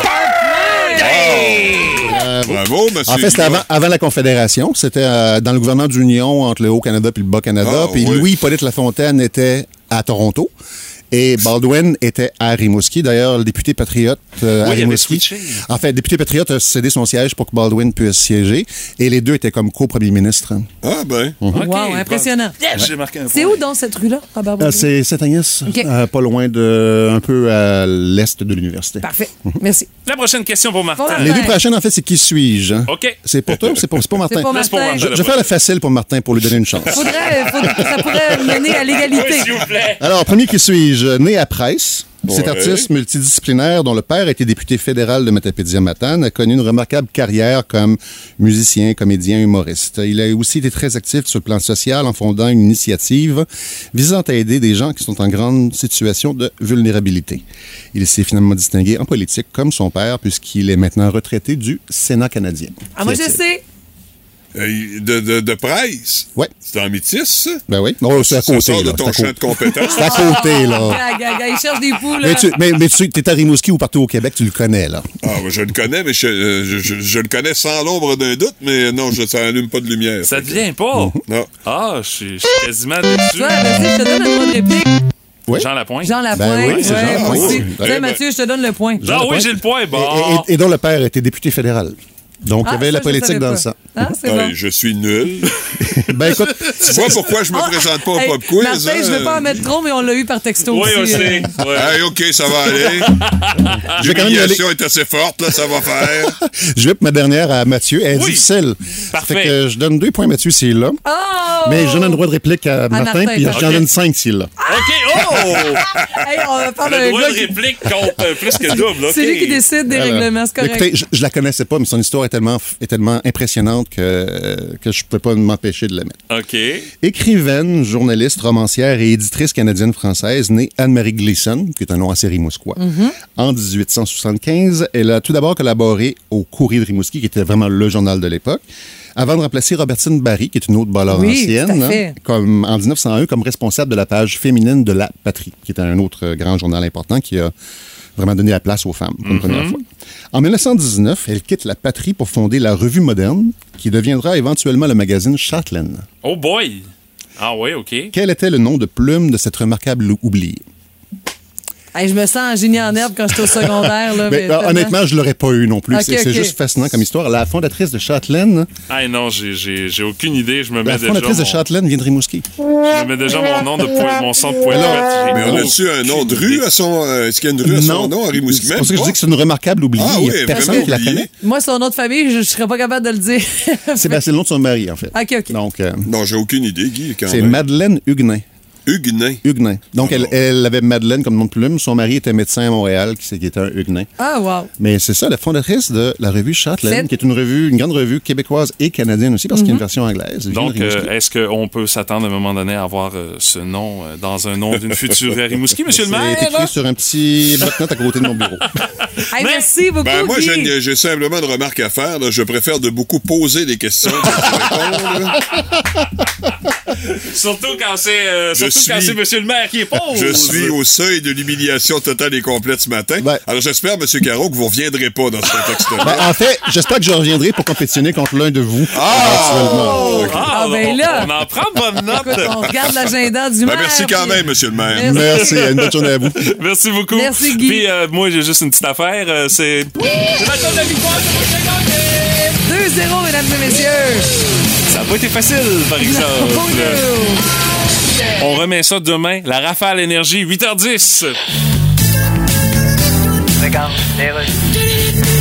Bravo, monsieur. En fait, c'était avant, avant la Confédération. C'était euh, dans le gouvernement d'union entre le Haut-Canada et le Bas-Canada. Ah, puis oui. Louis-Hippolyte Lafontaine était à Toronto. Et Baldwin était à Rimouski. D'ailleurs, le député patriote euh, Oui, à Rimouski. En fait, le député patriote a cédé son siège pour que Baldwin puisse siéger. Et les deux étaient comme co-premier ministre. Ah, ben. OK. Wow, impressionnant. Yes, j'ai marqué un C'est où donc cette rue-là, Robert Euh, Baldwin? c'est Saint-Agnès, euh, pas loin de. un peu à l'est de l'université. Parfait. Merci. La prochaine question pour Martin. Bon, Les Ouais. deux prochaines, en fait, c'est qui suis-je? hein? OK. C'est pour toi ou c'est pour, c'est pour Martin? C'est pour Laisse pour Martin. Martin. Je, je vais faire le facile pour Martin pour lui donner une chance. Faudrait, faudrait- ça pourrait mener à l'égalité. Oui, s'il vous plaît. Alors, premier qui suis-je? Né à Presse. Cet artiste multidisciplinaire dont le père a été député fédéral de Matapédia-Matane a connu une remarquable carrière comme musicien, comédien, humoriste. Il a aussi été très actif sur le plan social en fondant une initiative visant à aider des gens qui sont en grande situation de vulnérabilité. Il s'est finalement distingué en politique comme son père puisqu'il est maintenant retraité du Sénat canadien. Ah, moi, je sais. Euh, De, de, de presse? Ouais. C'est en métis, ça? Ben oui. Oh, c'est à Ça côté, sort de là. ton C'est à champ de compétences. C'est à côté, là. Il cherche des poules. Mais tu mais, mais tu es à Rimouski ou partout au Québec, tu le connais, là. Ah, moi, je le connais, mais je, euh, je, je- je le connais sans l'ombre d'un doute, mais non, je, ça allume pas de lumière. Ça te que- vient pas? Non. Ah, je suis je suis quasiment déçu. Vas-y, je te donne un droit de réplique. Oui. Jean Lapointe. Jean Lapointe. Ben oui, c'est Jean Lapointe. Oui. Ben, Mathieu, je te donne le point. Ah oui, j'ai le point. Et, Bon. et- et dont le père était député fédéral. Donc, il y Ah, avait ça, la politique dans pas. le sang. Ah, bon. Je suis nul. Ben, écoute, tu vois pourquoi je me Ah, présente pas au hey, pop quiz? Martin, hein? je veux pas en mettre trop, mais on l'a eu par texto Oui, aussi. on euh. Ouais. Hey, OK, ça va aller. Je vais quand même y aller. L'humiliation est assez forte, là, ça va faire. je vais pour ma dernière à Mathieu. Elle est Oui. difficile. Parfait. Fait que je donne deux points à Mathieu s'il est là. Oh! Mais je donne un droit de réplique à Martin, Martin, puis parfait. j'en donne cinq s'il est là. OK, oh! Hey, on va faire Le le droit de réplique compte euh, plus que double. C'est lui qui décide des règlements, c'est correct. Écoutez, je, je la connaissais pas, mais son histoire est tellement, est tellement impressionnante que, euh, que je ne pouvais pas m'empêcher de la mettre. OK. Écrivaine, journaliste, romancière et éditrice canadienne-française, née Anne-Marie Gleason, qui est un nom assez rimousquois. En 1875, elle a tout d'abord collaboré au Courrier de Rimouski, qui était vraiment le journal de l'époque, avant de remplacer Robertine Barry, qui est une autre balleur Oui, ancienne, hein, comme, en 1901 comme responsable de la page féminine de La Patrie, qui est un autre grand journal important qui a vraiment donné la place aux femmes pour une première fois. En 1919, elle quitte La Patrie pour fonder la Revue Moderne, qui deviendra éventuellement le magazine Châtelaine. Oh boy! Ah oui, OK. Quel était le nom de plume de cette remarquable oubliée? Hey, je me sens en génie en herbe quand j'étais au secondaire. Là, mais euh, honnêtement, je l'aurais pas eu non plus. C'est juste fascinant comme histoire. La fondatrice de Châtelaine, Ah non, j'ai- aucune idée. Je me mets la déjà fondatrice de mon, Châtelaine vient de Rimouski. je me mets déjà mon nom de point, mon son de point Mais on a-tu un nom de rue à son. euh, Est-ce qu'il y a une rue à son nom à Rimouski? C'est pour ça que je dis que c'est une remarquable oubliée. Ah Il y oui, a personne qui la connaît. Moi, son nom de famille, je ne serais pas capable de le dire. C'est ben, c'est le nom de son mari, en fait. OK, OK. Donc, euh, Non, j'ai aucune idée, Guy, c'est. Madeleine Huguenin. Huguenin. Huguenin. Donc, Oh. elle, elle avait Madeleine comme nom de plume. Son mari était médecin à Montréal, qui, qui était un Huguenin. Ah, wow. Mais c'est ça, la fondatrice de la revue Châtelaine, qui est une revue, une grande revue québécoise et canadienne aussi, parce qu'il y Mhm. a une version anglaise. Donc, euh, est-ce qu'on peut s'attendre à un moment donné à avoir euh, ce nom euh, dans un nom d'une future Rimouski, monsieur le maire? C'est écrit sur un petit bloc-notes à côté de mon bureau. Hey, merci beaucoup, Ben, moi, Guy. j'ai simplement une remarque à faire. là. Je préfère de beaucoup poser des questions que de répondre. Surtout quand c'est euh, quand c'est monsieur le maire qui est pauvre. Je suis au seuil de l'humiliation totale et complète ce matin. Alors, j'espère, M. Caro, que vous ne reviendrez pas dans ce contexte-là. Ben, en fait, j'espère que je reviendrai pour compétitionner contre l'un de vous. Ah! éventuellement. Ah, ben là. On en prend bonne note. Écoute, on regarde l'agenda du Ben, maire. merci quand puis- même, M. le maire. Merci. Merci, une bonne journée à vous. Merci beaucoup. Merci, Guy. Puis euh, moi, j'ai juste une petite affaire. euh, c'est. C'est la victoire de Monsieur! 2-0, mesdames et messieurs. Ça n'a pas été facile, par exemple. No. On remet ça demain. La Rafale Énergie, 8h10.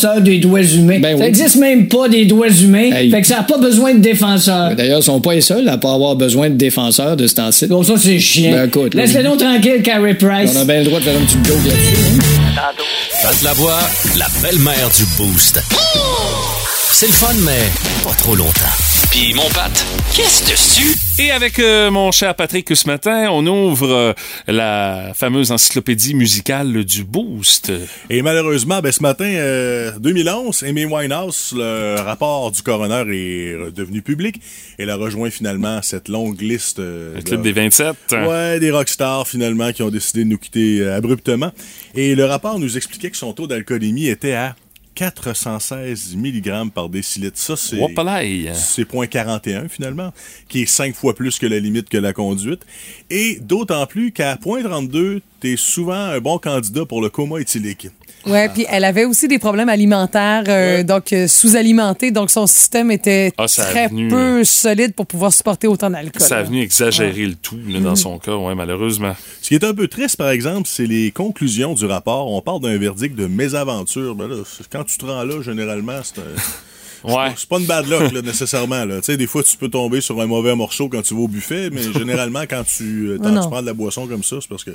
défenseur des doigts humains. Ben ça oui. existe même pas des doigts humains. Hey. Fait que ça n'a pas besoin de défenseur. D'ailleurs, ils sont pas les seuls à pas avoir besoin de défenseurs de ce temps-ci. Bon, ça, c'est chiant. Ben, écoute, là, Laisse-le donc tranquille, Carrie Price. On a bien le droit de faire un petit joke là-dessus. Passe la voix, la belle-mère du Boost. C'est le fun, mais pas trop longtemps. Puis mon qu'est-ce dessus? Et avec euh, mon cher Patrick ce matin, on ouvre euh, la fameuse encyclopédie musicale du Boost. Et malheureusement, ben, ce matin, euh, 2011, Amy Winehouse, le rapport du coroner est devenu public. Elle a rejoint finalement cette longue liste. euh, Le club de- des 27. Ouais, des rockstars finalement qui ont décidé de nous quitter euh, abruptement. Et le rapport nous expliquait que son taux d'alcoolémie était à 416 mg par décilitre. Ça, c'est. C'est 0.41 finalement, qui est cinq fois plus que la limite que la conduite. Et d'autant plus qu'à 0.32, t'es souvent un bon candidat pour le coma éthylique. Ouais, puis elle avait aussi des problèmes alimentaires, euh, donc euh, sous-alimentée, donc son système était Ah, très venu, peu solide pour pouvoir supporter autant d'alcool. Ça a venu exagérer le tout là, dans son cas, ouais, malheureusement. Ce qui est un peu triste, par exemple, c'est les conclusions du rapport. On parle d'un verdict de mésaventure. Ben là, quand tu te rends là, généralement, c'est un... c'est pas- C'est pas une bad luck, là, nécessairement. Là. Tu sais, Des fois, tu peux tomber sur un mauvais morceau quand tu vas au buffet, mais généralement, quand tu, euh, t'en- Non, non. tu prends de la boisson comme ça, c'est parce que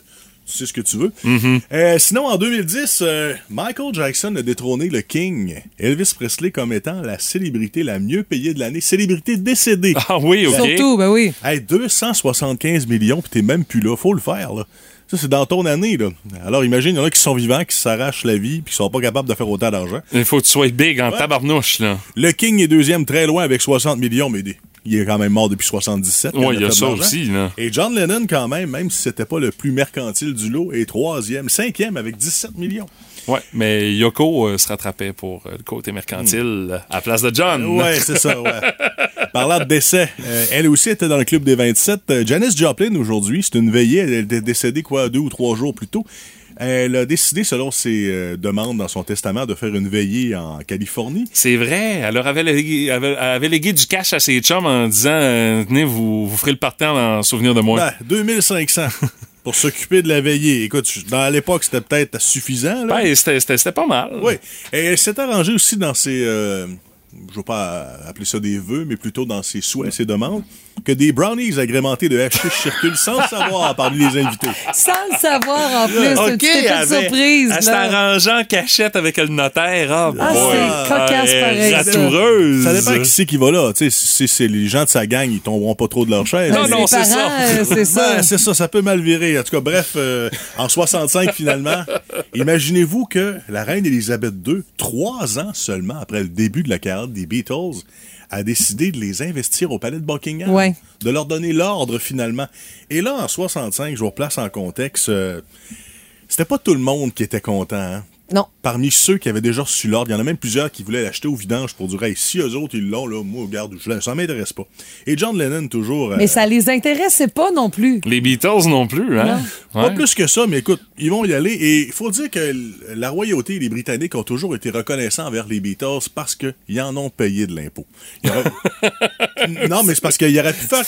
sais ce que tu veux. Mhm. Euh, sinon, en 2010, euh, Michael Jackson a détrôné le King, Elvis Presley, comme étant la célébrité la mieux payée de l'année. Célébrité décédée. Ah oui, OK. Surtout, ben oui. Hey, 275 millions, puis t'es même plus là. Faut le faire, là. Ça, c'est dans ton année, là. Alors, imagine, il y en a qui sont vivants, qui s'arrachent la vie, puis qui sont pas capables de faire autant d'argent. Il faut que tu sois big en tabarnouche, là. Le King est deuxième très loin avec 60 millions, mais des- il est quand même mort depuis 77. quand Ouais, il y a ça aussi, là. Et John Lennon, quand même, même si c'était pas le plus mercantile du lot, est troisième, cinquième avec 17 millions. Ouais, mais Yoko euh, se rattrapait pour euh, le côté mercantile euh, à la place de John. Ouais, c'est ça, ouais. Parlant de décès, euh, elle aussi était dans le club des 27. Euh, Janis Joplin, aujourd'hui, c'est une veillée. Elle est décédée, quoi, deux ou trois jours plus tôt. Elle a décidé, selon ses euh, demandes dans son testament, de faire une veillée en Californie. C'est vrai. Elle leur avait légué, avait, elle avait légué du cash à ses chums en disant euh, Tenez, vous, vous ferez le partant en souvenir de moi. Ben, 2500 pour s'occuper de la veillée. Écoute, dans l'époque, c'était peut-être suffisant. Là. Ben, c'était- pas mal. Oui. Et elle s'est arrangée aussi dans ses. euh, je veux pas appeler ça des vœux, mais plutôt dans ses souhaits, ses demandes, que des brownies agrémentés de hashish circulent sans le savoir parmi les invités. Sans le savoir en plus. OK, une avait- surprise. Elle s'est là. arrangée en cachette avec le notaire. Ah, Ah, c'est cocasse pareil, ça. Ratoureuse. Ça dépend qui c'est qui va là. Tu sais, si c'est les gens de sa gang, ils tomberont pas trop de leur chaise. Non, non, c'est ça. c'est ça. Ben, c'est ça, ça peut mal virer. En tout cas, bref, euh, en 65 finalement, imaginez-vous que la reine Elisabeth II, trois ans seulement après le début de la carrière des Beatles, a décidé de les investir au palais de Buckingham, Ouais. de leur donner l'ordre finalement. Et là, en 65, je vous replace en contexte, euh, c'était pas tout le monde qui était content. hein? Non. Parmi ceux qui avaient déjà reçu l'ordre, il y en a même plusieurs qui voulaient l'acheter au vidange pour dire hey, si eux autres ils l'ont, là, moi, regarde, je, ça m'intéresse pas. Et John Lennon, toujours. euh, Mais ça les intéressait pas non plus. Les Beatles non plus, hein? Pas Ouais. plus que ça, mais écoute, ils vont y aller. Et il faut dire que la royauté et les Britanniques ont toujours été reconnaissants envers les Beatles parce qu'ils en ont payé de l'impôt. Non, mais c'est parce qu'il aurait pu faire.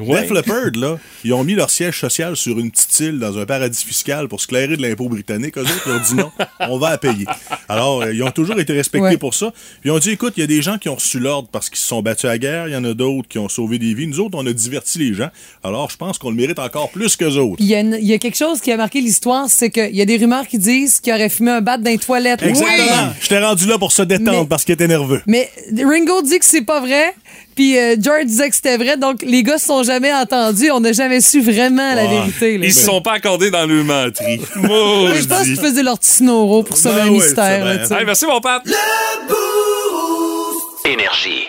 Ouais. Def Leppard, là, ils ont mis leur siège social sur une petite île dans un paradis fiscal pour se clairer de l'impôt britannique. Eux autres, ils ont dit non, on va la payer. Alors, euh, ils ont toujours été respectés Ouais. pour ça. Puis ils ont dit, écoute, il y a des gens qui ont reçu l'ordre parce qu'ils se sont battus à la guerre. Il y en a d'autres qui ont sauvé des vies. Nous autres, on a diverti les gens. Alors, je pense qu'on le mérite encore plus qu'eux autres. Il y, a y quelque chose qui a marqué l'histoire, c'est qu'il y a des rumeurs qui disent qu'il aurait fumé un bat dans les toilettes. Exactement. Je t'ai rendu là pour se détendre Mais- parce qu'il était nerveux. Mais Ringo dit que c'est pas vrai, puis euh, George disait que c'était vrai, donc les gars se sont jamais entendus, on n'a jamais su vraiment la vérité. là. Ils se sont pas accordés dans le menterie. Mais je pense qu'ils faisaient leur petit snoro pour sauver Ben le ouais, mystère. là, tu sais. Hey, merci, mon Pat. Énergie.